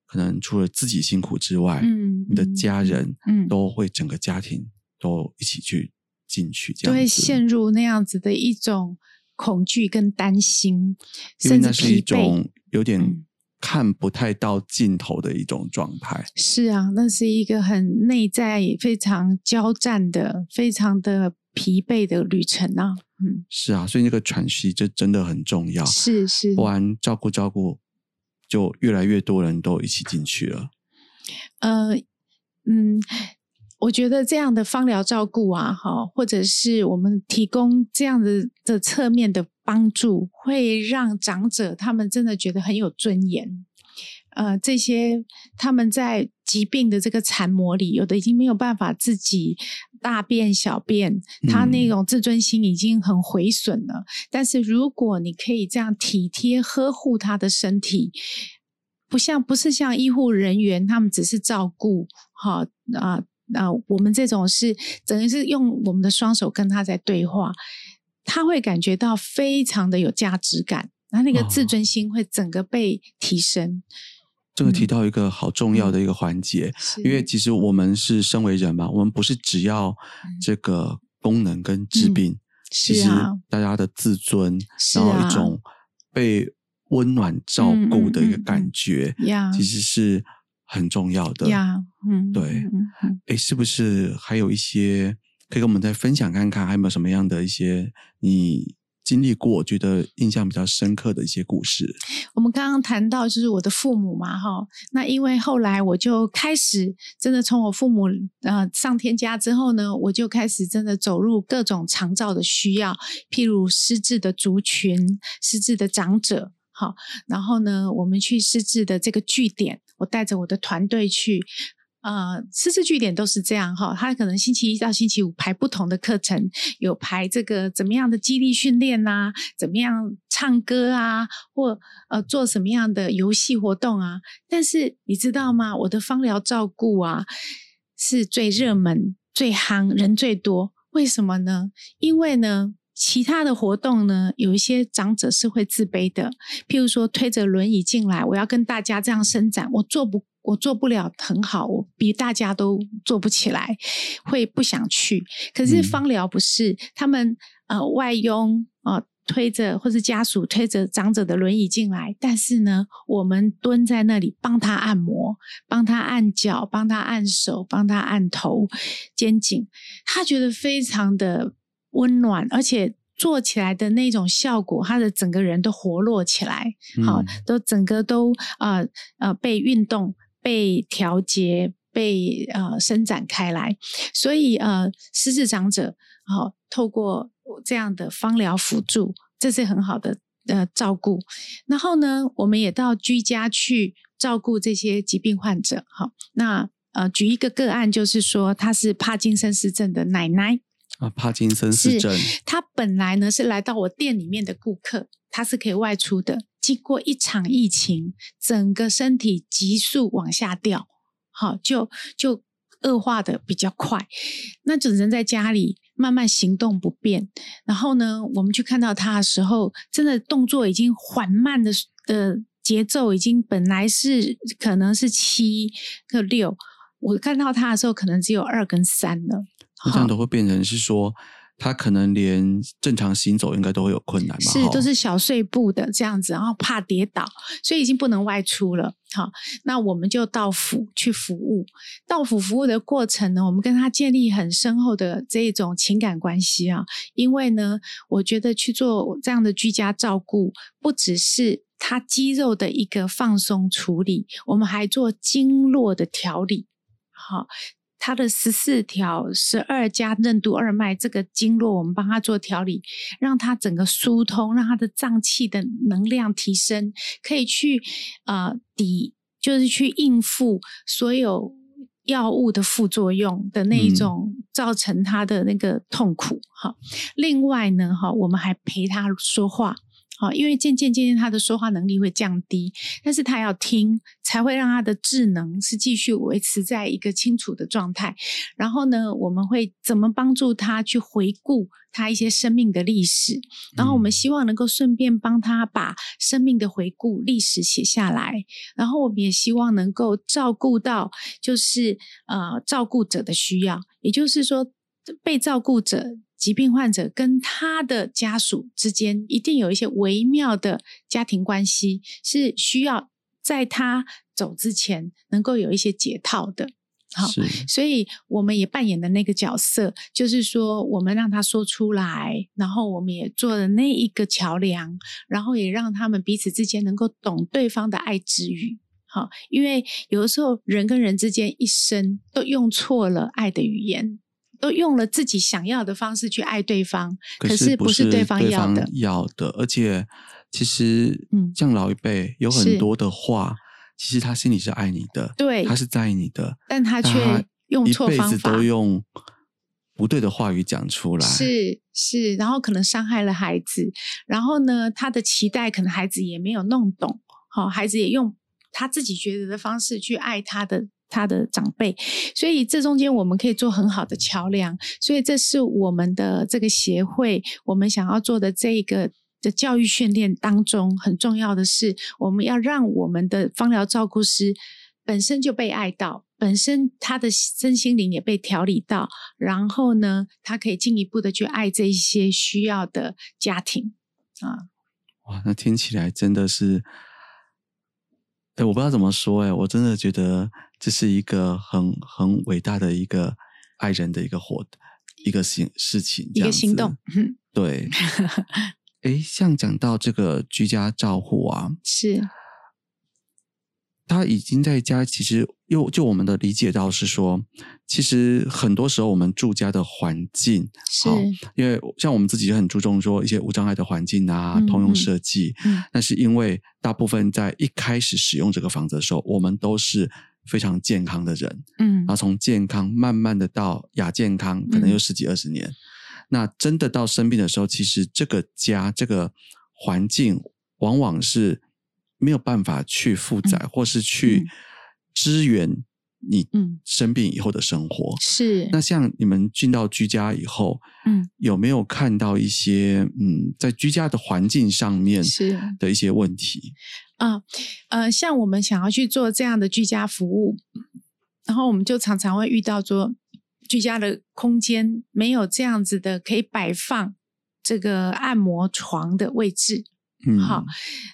可能除了自己辛苦之外，你的家人都会整个家庭都一起去进去，这样都会陷入那样子的一种恐惧跟担心，因为那是一种。有点看不太到尽头的一种状态。是啊，那是一个很内在、非常交战的、非常的疲惫的旅程啊。嗯，是啊，所以那个喘息这真的很重要。是是，不然照顾照顾，就越来越多人都一起进去了。呃，嗯，我觉得这样的芳疗照顾啊，哈，或者是我们提供这样的的侧面的帮助，会让长者他们真的觉得很有尊严。呃，这些他们在疾病的这个残磨里，有的已经没有办法自己大便小便，他那种自尊心已经很毁损了。但是如果你可以这样体贴呵护他的身体，不像不是像医护人员，他们只是照顾，哈啊啊，我们这种是等于是用我们的双手跟他在对话，他会感觉到非常的有价值感，他那个自尊心会整个被提升。这个提到一个好重要的一个环节，因为其实我们是身为人嘛，我们不是只要这个功能跟治病，其实大家的自尊，然后一种被温暖照顾的一个感觉，其实是很重要的。呀嗯，对，哎，是不是还有一些可以跟我们再分享看看，还有没有什么样的一些你？经历过，觉得印象比较深刻的一些故事。我们刚刚谈到就是我的父母嘛，哈，那因为后来我就开始真的从我父母呃上天家之后呢，我就开始真的走入各种长照的需要，譬如失智的族群、失智的长者，好，然后呢，我们去失智的这个据点，我带着我的团队去。呃，师资据点都是这样哈，他可能星期一到星期五排不同的课程，有排这个怎么样的激励训练呐，怎么样唱歌啊，或呃做什么样的游戏活动啊。但是你知道吗？我的芳疗照顾啊是最热门、最夯、人最多。为什么呢？因为呢，其他的活动呢，有一些长者是会自卑的，譬如说推着轮椅进来，我要跟大家这样伸展，我做不。我做不了很好，我比大家都做不起来，会不想去。可是芳疗不是，他们呃外佣啊推着或是家属推着长者的轮椅进来，但是呢，我们蹲在那里帮他按摩，帮他按脚，帮他按手，帮他按头、肩颈，他觉得非常的温暖，而且做起来的那种效果，他的整个人都活络起来，好，都整个都呃呃被运动。被调节、被呃伸展开来，所以呃，失智长者好透过这样的芳疗辅助，这是很好的呃照顾。然后呢，我们也到居家去照顾这些疾病患者。好，那呃，举一个个案，就是说他是帕金森氏症的奶奶啊，帕金森氏症，他本来呢是来到我店里面的顾客，他是可以外出的。经过一场疫情，整个身体急速往下掉，好，就就恶化的比较快，那只能在家里慢慢行动不便。然后呢，我们去看到他的时候，真的动作已经缓慢的的节奏，已经本来是可能是七个六，我看到他的时候可能只有二跟三了。这样都会变成是说。他可能连正常行走应该都会有困难嘛？是，都是小碎步的这样子，然后怕跌倒，所以已经不能外出了。好，那我们就到府去服务。到府服务的过程呢，我们跟他建立很深厚的这一种情感关系啊。因为呢，我觉得去做这样的居家照顾，不只是他肌肉的一个放松处理，我们还做经络的调理。好。它的十四条、十二加任督二脉这个经络，我们帮他做调理，让他整个疏通，让他的脏器的能量提升，可以去呃抵，就是去应付所有药物的副作用的那一种造成他的那个痛苦。哈，另外呢，哈，我们还陪他说话。好，因为渐渐渐渐他的说话能力会降低，但是他要听，才会让他的智能是继续维持在一个清楚的状态。然后呢，我们会怎么帮助他去回顾他一些生命的历史？然后我们希望能够顺便帮他把生命的回顾历史写下来。然后我们也希望能够照顾到，就是呃照顾者的需要，也就是说被照顾者。疾病患者跟他的家属之间一定有一些微妙的家庭关系，是需要在他走之前能够有一些解套的。好，所以我们也扮演的那个角色，就是说我们让他说出来，然后我们也做了那一个桥梁，然后也让他们彼此之间能够懂对方的爱之语。好，因为有的时候人跟人之间一生都用错了爱的语言。都用了自己想要的方式去爱对方，可是不是对方要的。要的，而且其实，嗯，像老一辈有很多的话，其实他心里是爱你的，对，他是在意你的，但他却用错方法，都用不对的话语讲出来，是是，然后可能伤害了孩子，然后呢，他的期待可能孩子也没有弄懂，好，孩子也用他自己觉得的方式去爱他的。他的长辈，所以这中间我们可以做很好的桥梁，所以这是我们的这个协会，我们想要做的这个的教育训练当中很重要的是，我们要让我们的芳疗照顾师本身就被爱到，本身他的身心灵也被调理到，然后呢，他可以进一步的去爱这一些需要的家庭啊。哇，那听起来真的是。哎，我不知道怎么说，哎，我真的觉得这是一个很很伟大的一个爱人的一个活一个行事情，一个行动。对，哎，像讲到这个居家照护啊，是。他已经在家，其实又就我们的理解到是说，其实很多时候我们住家的环境，是，因为像我们自己很注重说一些无障碍的环境啊，通用设计。嗯，但是因为大部分在一开始使用这个房子的时候，我们都是非常健康的人，嗯，然后从健康慢慢的到亚健康，可能有十几二十年。那真的到生病的时候，其实这个家这个环境往往是。没有办法去负载，或是去支援你生病以后的生活。是那像你们进到居家以后，嗯，有没有看到一些嗯，在居家的环境上面是的一些问题？啊，呃，像我们想要去做这样的居家服务，然后我们就常常会遇到说，居家的空间没有这样子的可以摆放这个按摩床的位置。嗯好，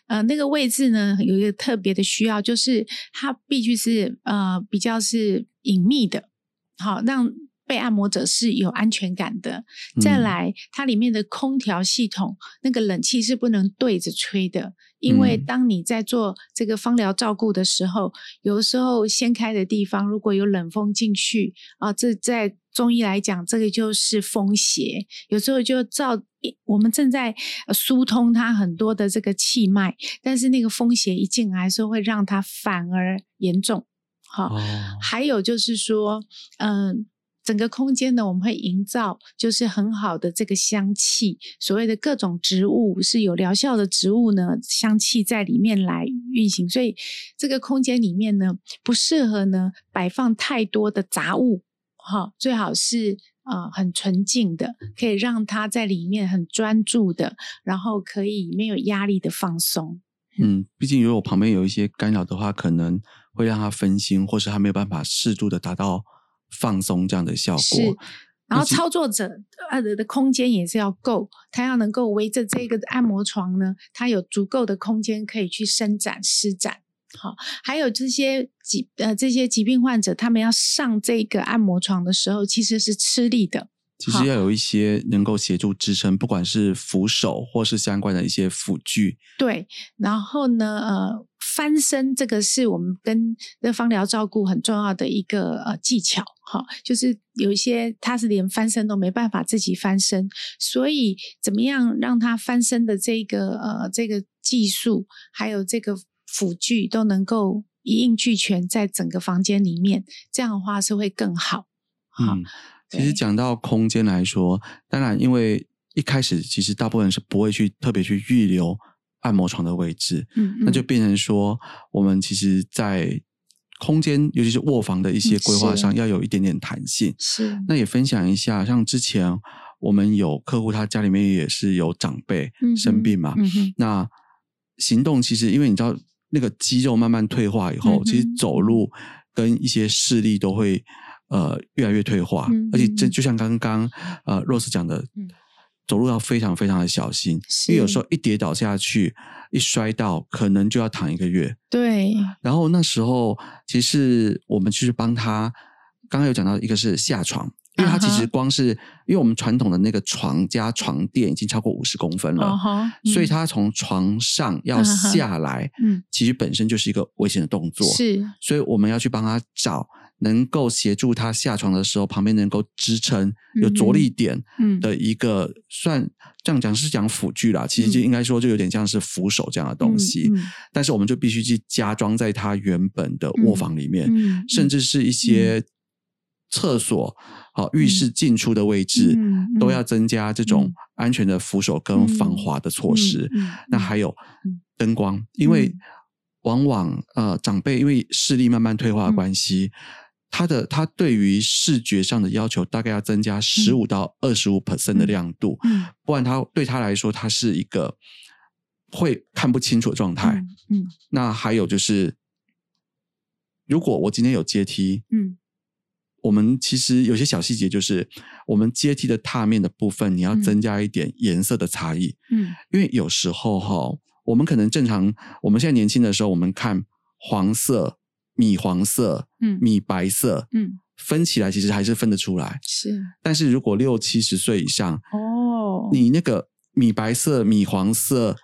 呃，那个位置呢，有一个特别的需要，就是它必须是呃比较是隐秘的，好让被按摩者是有安全感的。再来，它里面的空调系统，那个冷气是不能对着吹的，因为当你在做这个芳疗照顾的时候，有时候掀开的地方如果有冷风进去啊，这在。中医来讲，这个就是风邪，有时候就照我们正在疏通它很多的这个气脉，但是那个风邪一进来，时候会让它反而严重。好，还有就是说，嗯，整个空间呢，我们会营造就是很好的这个香气，所谓的各种植物是有疗效的植物呢，香气在里面来运行，所以这个空间里面呢，不适合呢摆放太多的杂物。哈，最好是呃很纯净的，可以让他在里面很专注的，然后可以没有压力的放松。嗯，毕竟如果旁边有一些干扰的话，可能会让他分心，或是他没有办法适度的达到放松这样的效果。然后操作者呃的空间也是要够，他要能够围着这个按摩床呢，他有足够的空间可以去伸展施展。好，还有这些疾呃这些疾病患者，他们要上这个按摩床的时候，其实是吃力的。其实要有一些能够协助支撑，不管是扶手或是相关的一些辅具。对，然后呢，呃，翻身这个是我们跟那方疗照顾很重要的一个呃技巧。哈，就是有一些他是连翻身都没办法自己翻身，所以怎么样让他翻身的这个呃这个技术，还有这个。辅具都能够一应俱全，在整个房间里面，这样的话是会更好。嗯，其实讲到空间来说，当然，因为一开始其实大部分人是不会去特别去预留按摩床的位置，嗯，那就变成说，我们其实，在空间，尤其是卧房的一些规划上，要有一点点弹性。是，那也分享一下，像之前我们有客户，他家里面也是有长辈生病嘛，那行动其实，因为你知道。那个肌肉慢慢退化以后，其实走路跟一些视力都会呃越来越退化，而且这就像刚刚呃 Rose 讲的，走路要非常非常的小心，因为有时候一跌倒下去，一摔到，可能就要躺一个月。对。然后那时候，其实我们就是帮他，刚刚有讲到一个是下床。因为他其实光是，因为我们传统的那个床加床垫已经超过五十公分了，所以他从床上要 下来，嗯，其实本身就是一个危险的动作，是，所以我们要去帮他找能够协助他下床的时候，旁边能够支撑有着力点嗯。的一个，算这样讲是讲辅具啦，其实就应该说就有点像是扶手这样的东西，嗯但是我们就必须去加装在它原本的卧房里面，嗯甚至是一些厕所、好、浴室进出的位置、都要增加这种嗯。安全的扶手跟防滑的措施。那还有嗯灯光，因为嗯往往呃长辈因为视力慢慢退化的关系。他的它对于视觉上的要求大概要增加十五到二十五 percent 的亮度，嗯。不然它对他来说，它是一个会看不清楚的状态。嗯。那还有就是，如果我今天有阶梯，嗯。我们其实有些小细节，就是我们阶梯的踏面的部分，你要嗯。增加一点颜色的差异，嗯。因为有时候哈，我们可能正常，我们现在年轻的时候，我们看黄色、米黄色、嗯。米白色，嗯。分起来其实还是分得出来。是。但是如果六七十岁以上，哦，你那个米白色、米黄色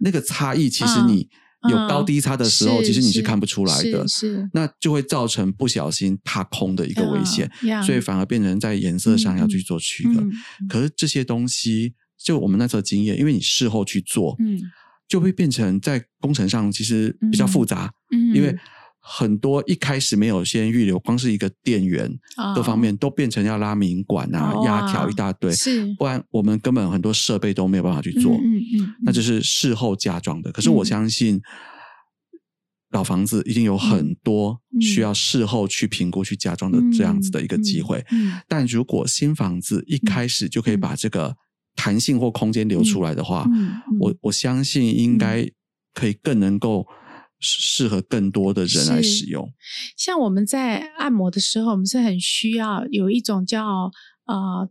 那个差异，其实嗯。你有嗯。高低差的时候，是其实你是。是看不出来的。是是。那就会造成不小心踏空的一个危险，嗯所以反而变成在颜色上要去做区隔。嗯可是这些东西，就我们那时候经验，因为你事后去做，嗯。就会变成在工程上其实比较复杂，嗯。因为很多一开始没有先预留，光是一个电源、各方面都变成要拉明管啊、哦压条一大堆，是。不然我们根本很多设备都没有办法去做。嗯嗯那就是事后加装的。可是我嗯。相信，老房子一定有很多嗯需要事后去评估、去加装的这样子的一个机会。但如果新房子一开始就可以把这个弹性或空间留出来的话，我我相信应该可以更能够适适合更多的人来使用。像我们在按摩的时候，我们是很需要有一种叫呃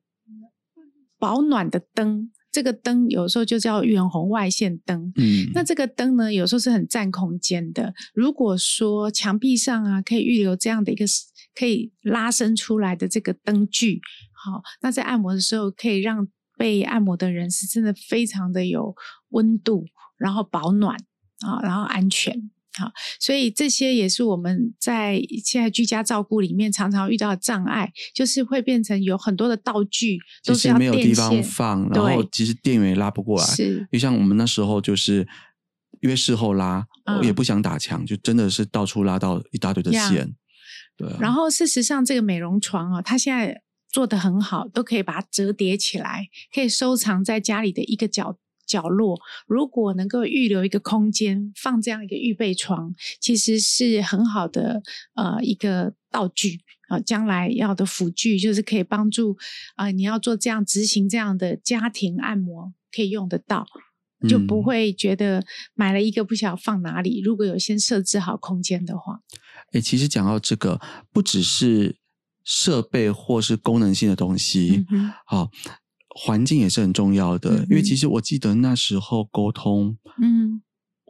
保暖的灯，这个灯有时候就叫远红外线灯。嗯，那这个灯呢，有时候是很占空间的。如果说墙壁上啊，可以预留这样的一个可以拉伸出来的这个灯具，好，那在按摩的时候可以让被按摩的人是真的非常的有温度，然后保暖啊，然后安全。好，所以这些也是我们在现在居家照顾里面常常遇到的障碍，就是会变成有很多的道具都是没有地方，放，然后其实电源也拉不过来。是就像我们那时候就是因为事后拉，嗯我也不想打墙，就真的是到处拉到一大堆的呀线。对啊，然后事实上，这个美容床哦，它现在做的很好，都可以把它折叠起来，可以收藏在家里的一个角角落。如果能够预留一个空间放这样一个预备床，其实是很好的呃一个道具啊、将来要的辅具就是可以帮助啊、呃你要做这样执行这样的家庭按摩可以用得到。就不嗯会觉得买了一个不晓得放哪里。如果有先设置好空间的话，诶，其实讲到这个，不只是设备或是功能性的东西好、环境也是很重要的。嗯因为其实我记得那时候沟通，嗯，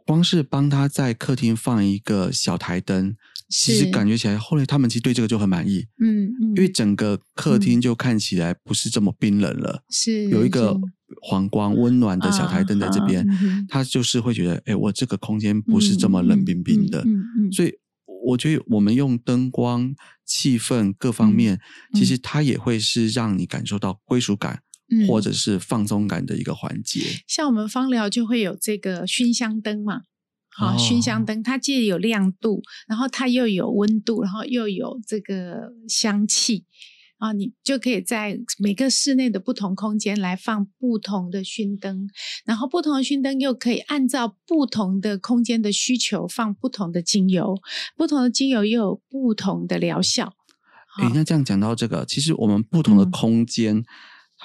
光是帮他在客厅放一个小台灯，其实感觉起来，后来他们其实对这个就很满意，嗯嗯，因为整个客厅就看起来不是这么冰冷了，是有一个黄光温暖的小台灯在这边，他就是会觉得，哎，我这个空间不是这么冷冰冰的，嗯嗯。嗯，所以我觉得我们用灯光、气氛各方面，嗯其实它也会是让你感受到归属感、嗯或者是放松感的一个环节。像我们芳疗就会有这个熏香灯嘛。好，哦熏香灯它既有亮度，然后它又有温度，然后又有这个香气啊，你就可以在每个室内的不同空间来放不同的熏灯，然后不同的熏灯又可以按照不同的空间的需求放不同的精油，不同的精油又有不同的疗效。那这样讲到这个，其实我们不同的嗯空间，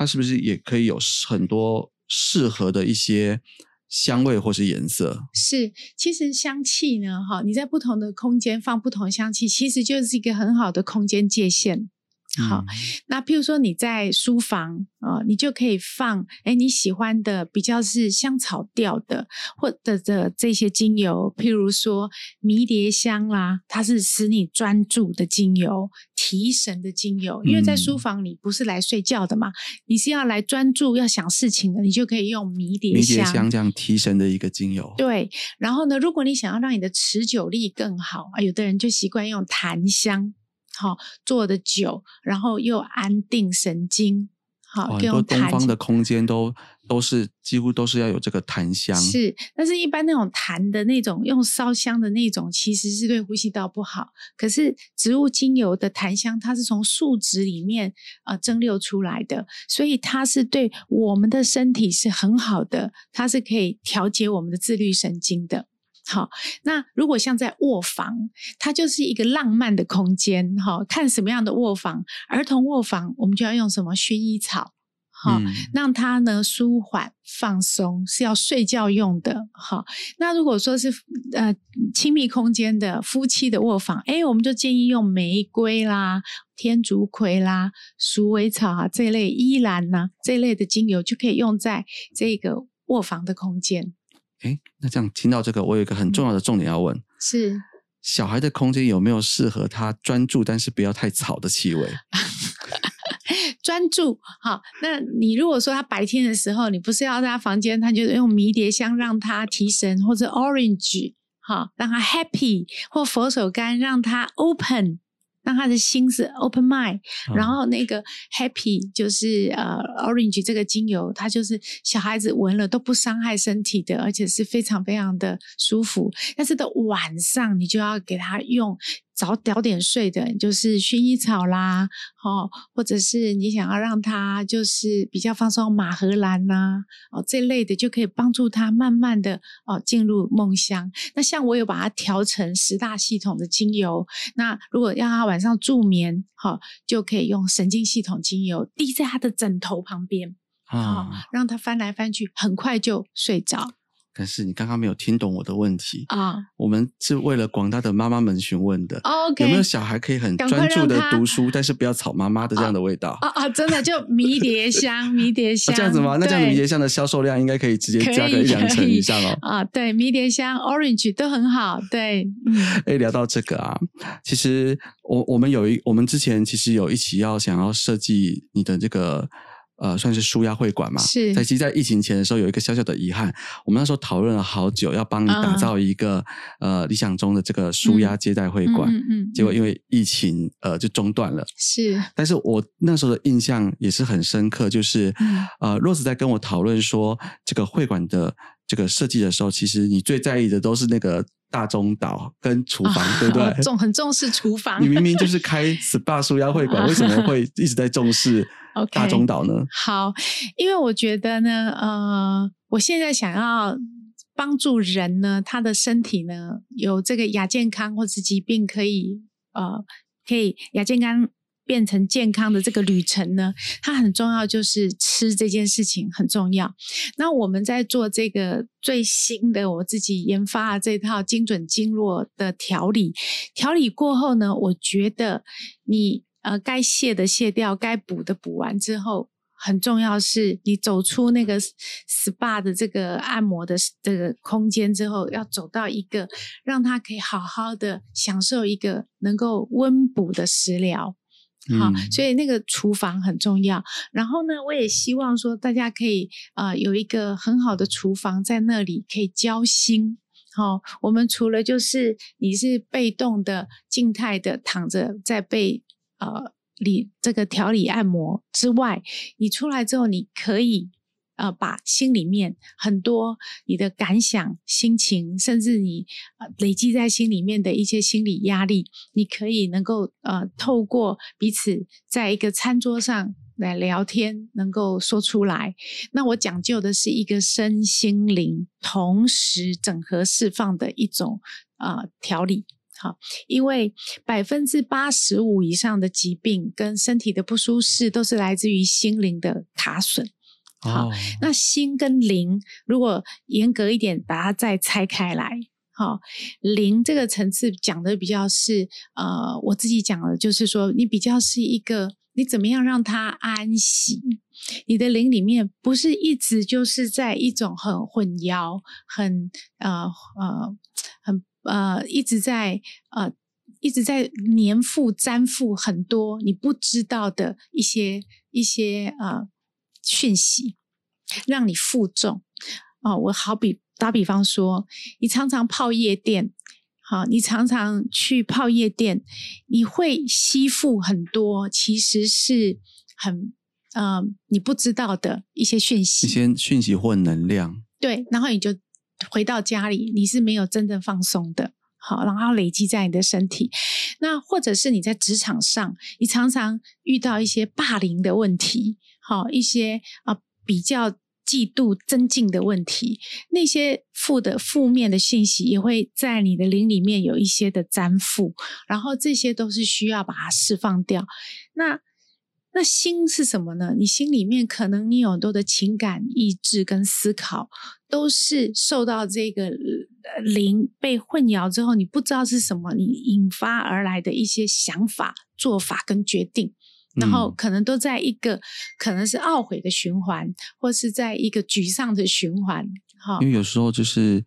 它是不是也可以有很多适合的一些香味或是颜色？是，其实香气呢，哈，你在不同的空间放不同香气，其实就是一个很好的空间界限。好，嗯那譬如说你在书房啊、呃你就可以放哎你喜欢的比较是香草调的，或者的这些精油，譬如说迷迭香啦，它是使你专注的精油，提神的精油。因为在书嗯房你不是来睡觉的嘛，你是要来专注要想事情的，你就可以用迷迭迷香。迭香这样提神的一个精油。对，然后呢，如果你想要让你的持久力更好啊，有的人就习惯用檀香好做的久，然后又安定神经，好多东方的空间都都是几乎都是要有这个檀香，是，但是一般那种檀的那种用烧香的那种，其实是对呼吸道不好。可是植物精油的檀香，它是从树脂里面呃蒸馏出来的，所以它是对我们的身体是很好的，它是可以调节我们的自律神经的。好，那如果像在卧房，它就是一个浪漫的空间。哈，看什么样的卧房，儿童卧房，我们就要用什么薰衣草。好，嗯让它呢舒缓放松，是要睡觉用的。好，那如果说是呃亲密空间的夫妻的卧房，哎，我们就建议用玫瑰啦、天竺葵啦、鼠尾草啊这一类依兰呐、这一类的精油，就可以用在这个卧房的空间。诶，那这样听到这个，我有一个很重要的重点要问：是小孩的空间有没有适合他专注，但是不要太吵的气味？专注好，那你如果说他白天的时候，你不是要在他房间，他就用迷迭香让他提神，或者 orange 好让他 happy，或佛手柑让他 open，让他的心是 open mind，、然嗯后那个 happy 就是呃 orange 这个精油，它就是小孩子闻了都不伤害身体的，而且是非常非常的舒服。但是到晚上你就要给他用早早点睡的，就是薰衣草啦，哦，或者是你想要让他就是比较放松，马荷兰呐、哦这类的就可以帮助他慢慢的哦进入梦乡。那像我有把它调成十大系统的精油，那如果让他晚上助眠，好、就可以用神经系统精油滴在他的枕头旁边，好、啊，让他翻来翻去，很快就睡着可是你刚刚没有听懂我的问题。啊。我们是为了广大的妈妈们询问的。有没有小孩可以很专注的读书，但是不要吵妈妈的这样的味道？啊啊，真的就迷迭香，迷迭 啊香、这样子吗？那这样对迷迭香的销售量应该可以直接加个一两成以以上哦。啊，对，迷迭香、orange 都很好，对，嗯，哎，聊到这个啊，其实我我们有一，我们之前其实有一起要想要设计你的这个呃，算是舒压会馆嘛。是在其实，在疫情前的时候有一个小小的遗憾，我们那时候讨论了好久，要帮你打嗯造一个、呃理想中的这个舒压接待会馆，嗯嗯嗯结果因为为疫情呃就中断了。是但是我那时候的印象也是很深刻，就是、嗯呃，Rose 在跟我讨论说这个会馆的这个设计的时候，其实你最在意的都是那个大中岛跟厨房，对不对？重很重视厨房你，明明就 是开 SPA 舒压会馆，为什么会一直在重视 OK 大中岛呢？好，因为我觉得呢，呃，我现在想要帮助人呢，他的身体呢有这个亚健康或是疾病，可以呃，可以亚健康变成健康的这个旅程呢，它很重要，就是吃这件事情很重要。那我们在做这个最新的我自己研发的这套精准经络的调理，调理过后呢，我觉得你呃该卸的卸掉，该补的补完之后。很重要是你走出那个 SPA 的这个按摩的这个空间之后，要走到一个让他可以好好的享受一个能够温补的食疗。好，嗯所以那个厨房很重要。然后呢，我也希望说大家可以呃有一个很好的厨房在那里可以交心。好、我们除了就是你是被动的、静态的躺着在被呃理这个调理按摩之外，你出来之后，你可以呃把心里面很多你的感想、心情，甚至你呃累积在心里面的一些心理压力，你可以能够呃透过彼此在一个餐桌上来聊天，能够说出来。那我讲究的是一个身心灵同时整合释放的一种呃调理。好，因为百分之八十五以上的疾病跟身体的不舒适，都是来自于心灵的卡损。好哦，那心跟灵，如果严格一点，把它再拆开来，好、灵这个层次讲的比较是，呃，我自己讲的就是说，你比较是一个，你怎么样让它安息？你的灵里面不是一直就是在一种很混淆、很呃呃很呃一直在呃一直在粘附、粘附很多你不知道的一些一些呃讯息，让你负重。哦，我好比打比方说，你常常泡夜店，好，你常常去泡夜店，你会吸附很多其实是很呃你不知道的一些讯息，一些讯息或能量。对，然后你就回到家里，你是没有真正放松的。好，然后累积在你的身体。那或者是你在职场上，你常常遇到一些霸凌的问题，好，一些啊比较嫉妒、增进的问题，那些负的负面的信息也会在你的灵里面有一些的粘附，然后这些都是需要把它释放掉。那那心是什么呢？你心里面可能你有很多的情感、意志跟思考，都是受到这个灵被混淆之后，你不知道是什么，你引发而来的一些想法、做法跟决定，然后可能都在一个可能是懊悔的循环，或是在一个沮丧的循环。哈，因为有时候就是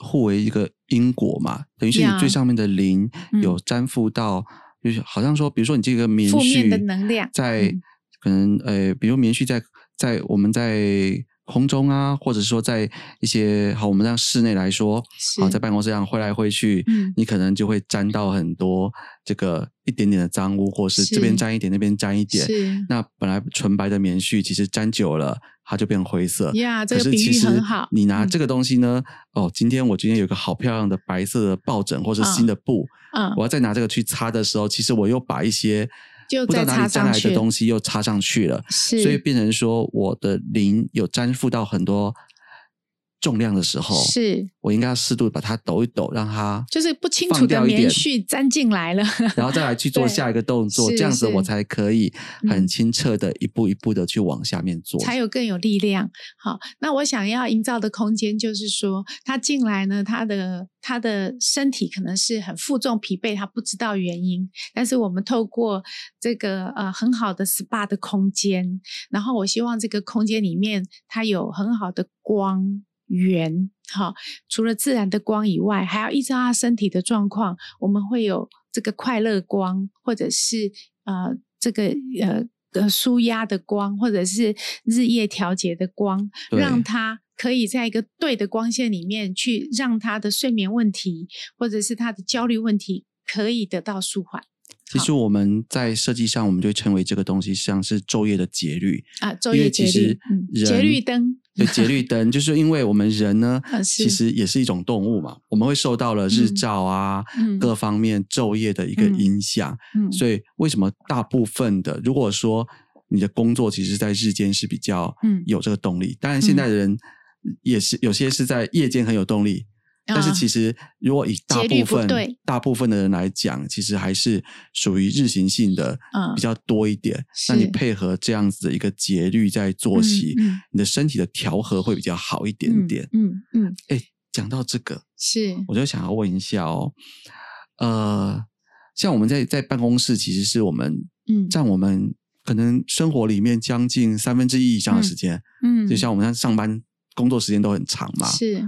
互为一个因果嘛，等于是你最上面的灵有粘附到。就是好像说，比如说你这个棉絮的能量，在可能呃，比如棉絮在在我们在空中啊，或者说在一些好，我们让室内来说，啊在办公室上挥来挥去，嗯，你可能就会沾到很多这个一点点的脏污，或是这边沾一点，那边沾一点。那本来纯白的棉絮，其实沾久了，它就变灰色。呀，这个比喻很好。你拿这个东西呢？哦，今天我今天有个好漂亮的白色的抱枕，或是新的布。嗯，我要再拿这个去擦的时候，其实我又把一些不知道哪里沾来的东西又擦上去了，是，所以变成说我的磷有粘附到很多。重量的时候，是。我应该要适度把它抖一抖，让它就是不清楚的棉絮粘进来了，然后再来去做 下一个动作，这样子我才可以很清澈的一步一步的去往下面做，才有更有力量。好，那我想要营造的空间就是说，他进来呢，他的他的身体可能是很负重疲惫，他不知道原因，但是我们透过这个呃很好的 SPA 的空间，然后我希望这个空间里面它有很好的光。圆哈，除了自然的光以外，还要依照他身体的状况，我们会有这个快乐光，或者是呃这个呃呃舒压的光，或者是日夜调节的光，让他可以在一个对的光线里面去，让他的睡眠问题或者是他的焦虑问题可以得到舒缓。其实我们在设计上，我们就称为这个东西像是昼夜的节律啊，昼夜节律，节律灯。对，节律 灯，就是因为我们人呢，其实也是一种动物嘛，我们会受到了日照啊，各方面昼夜的一个影响。所以为什么大部分的，如果说你的工作其实，在日间是比较有这个动力，当然现在的人也是有些是在夜间很有动力。但是其实，如果以大部分大部分的人来讲，其实还是属于日行性的比较多一点。那你配合这样子的一个节律在作息，你的身体的调和会比较好一点点。嗯嗯。哎，讲到这个，是我就想要问一下哦，呃，像我们在在办公室，其实是我们嗯占我们可能生活里面将近三分之一以上的时间。嗯，就像我们像上班工作时间都很长嘛。是。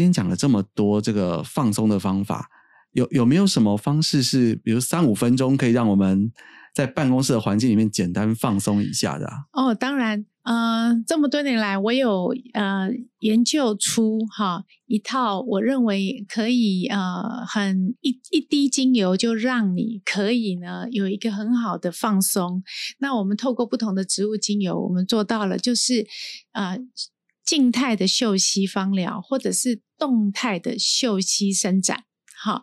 今天讲了这么多这个放松的方法，有有没有什么方式是，比如三五分钟可以让我们在办公室的环境里面简单放松一下的？哦，当然，呃，这么多年来，我有呃研究出哈一套我认为可以呃很一一滴精油就让你可以呢有一个很好的放松。那我们透过不同的植物精油，我们做到了就是呃。静态的嗅息芳疗，或者是动态的嗅息伸展，好，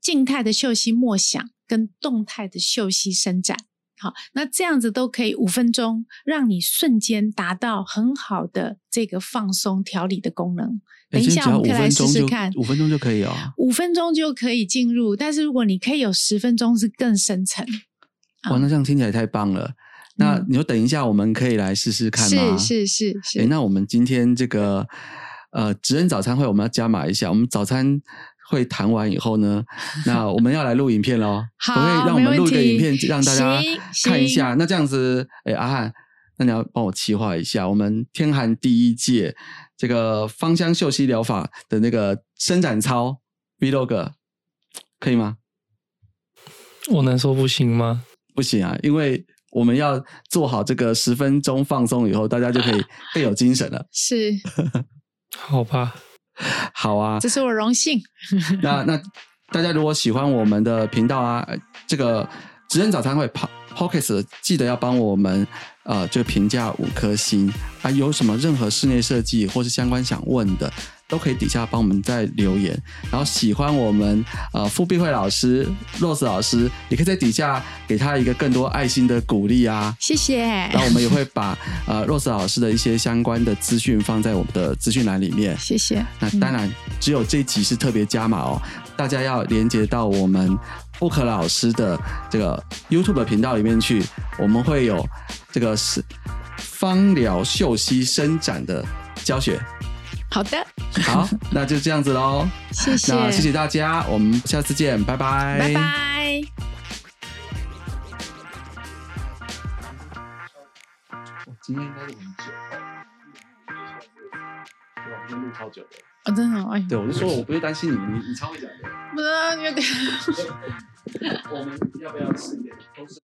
静态的嗅息默想跟动态的嗅息伸展，好，那这样子都可以五分钟，让你瞬间达到很好的这个放松调理的功能。等一下，我们可以来试试看，五分钟就可以哦，五分钟就可以进入。但是如果你可以有十分钟，是更深层。哇，那这样听起来太棒了。那你说等一下，我们可以来试试看吗？是是是是。哎，那我们今天这个呃，职人早餐会，我们要加码一下。我们早餐会谈完以后呢，那我们要来录影片喽。好，可以让我们录一个影片，让大家看一下。那这样子，哎，阿汉，那你要帮我企划一下，我们天寒第一届这个芳香嗅息疗法的那个伸展操 vlog，可以吗？我能说不行吗？不行啊，因为。我们要做好这个十分钟放松以后，大家就可以 更有精神了。是，好吧。好啊，这是我荣幸。那那大家如果喜欢我们的频道啊，呃这个职人早餐会 po Pockets 记得要帮我们呃就评价五颗星啊，有什么任何室内设计或是相关想问的，都可以底下帮我们再留言。然后喜欢我们呃傅碧慧老师、Rose 老师，也可以在底下给他一个更多爱心的鼓励啊。谢谢。然后我们也会把呃 Rose 老师的一些相关的资讯放在我们的资讯栏里面。谢谢。那当然，只有这一集是特别加码哦，大家要连接到我们布克老师的这个 YouTube 频道里面去，我们会有这个是芳疗秀息伸展的教学。好的，好，那就这样子喽。谢谢。那谢谢大家，我们下次见，拜拜，拜拜。今天应该是很久，对吧？今天录超久的。哦，真的哦，哎，对，我就说我不是担心你，你你超会讲的。不是有点。我们要不要吃一点？都是。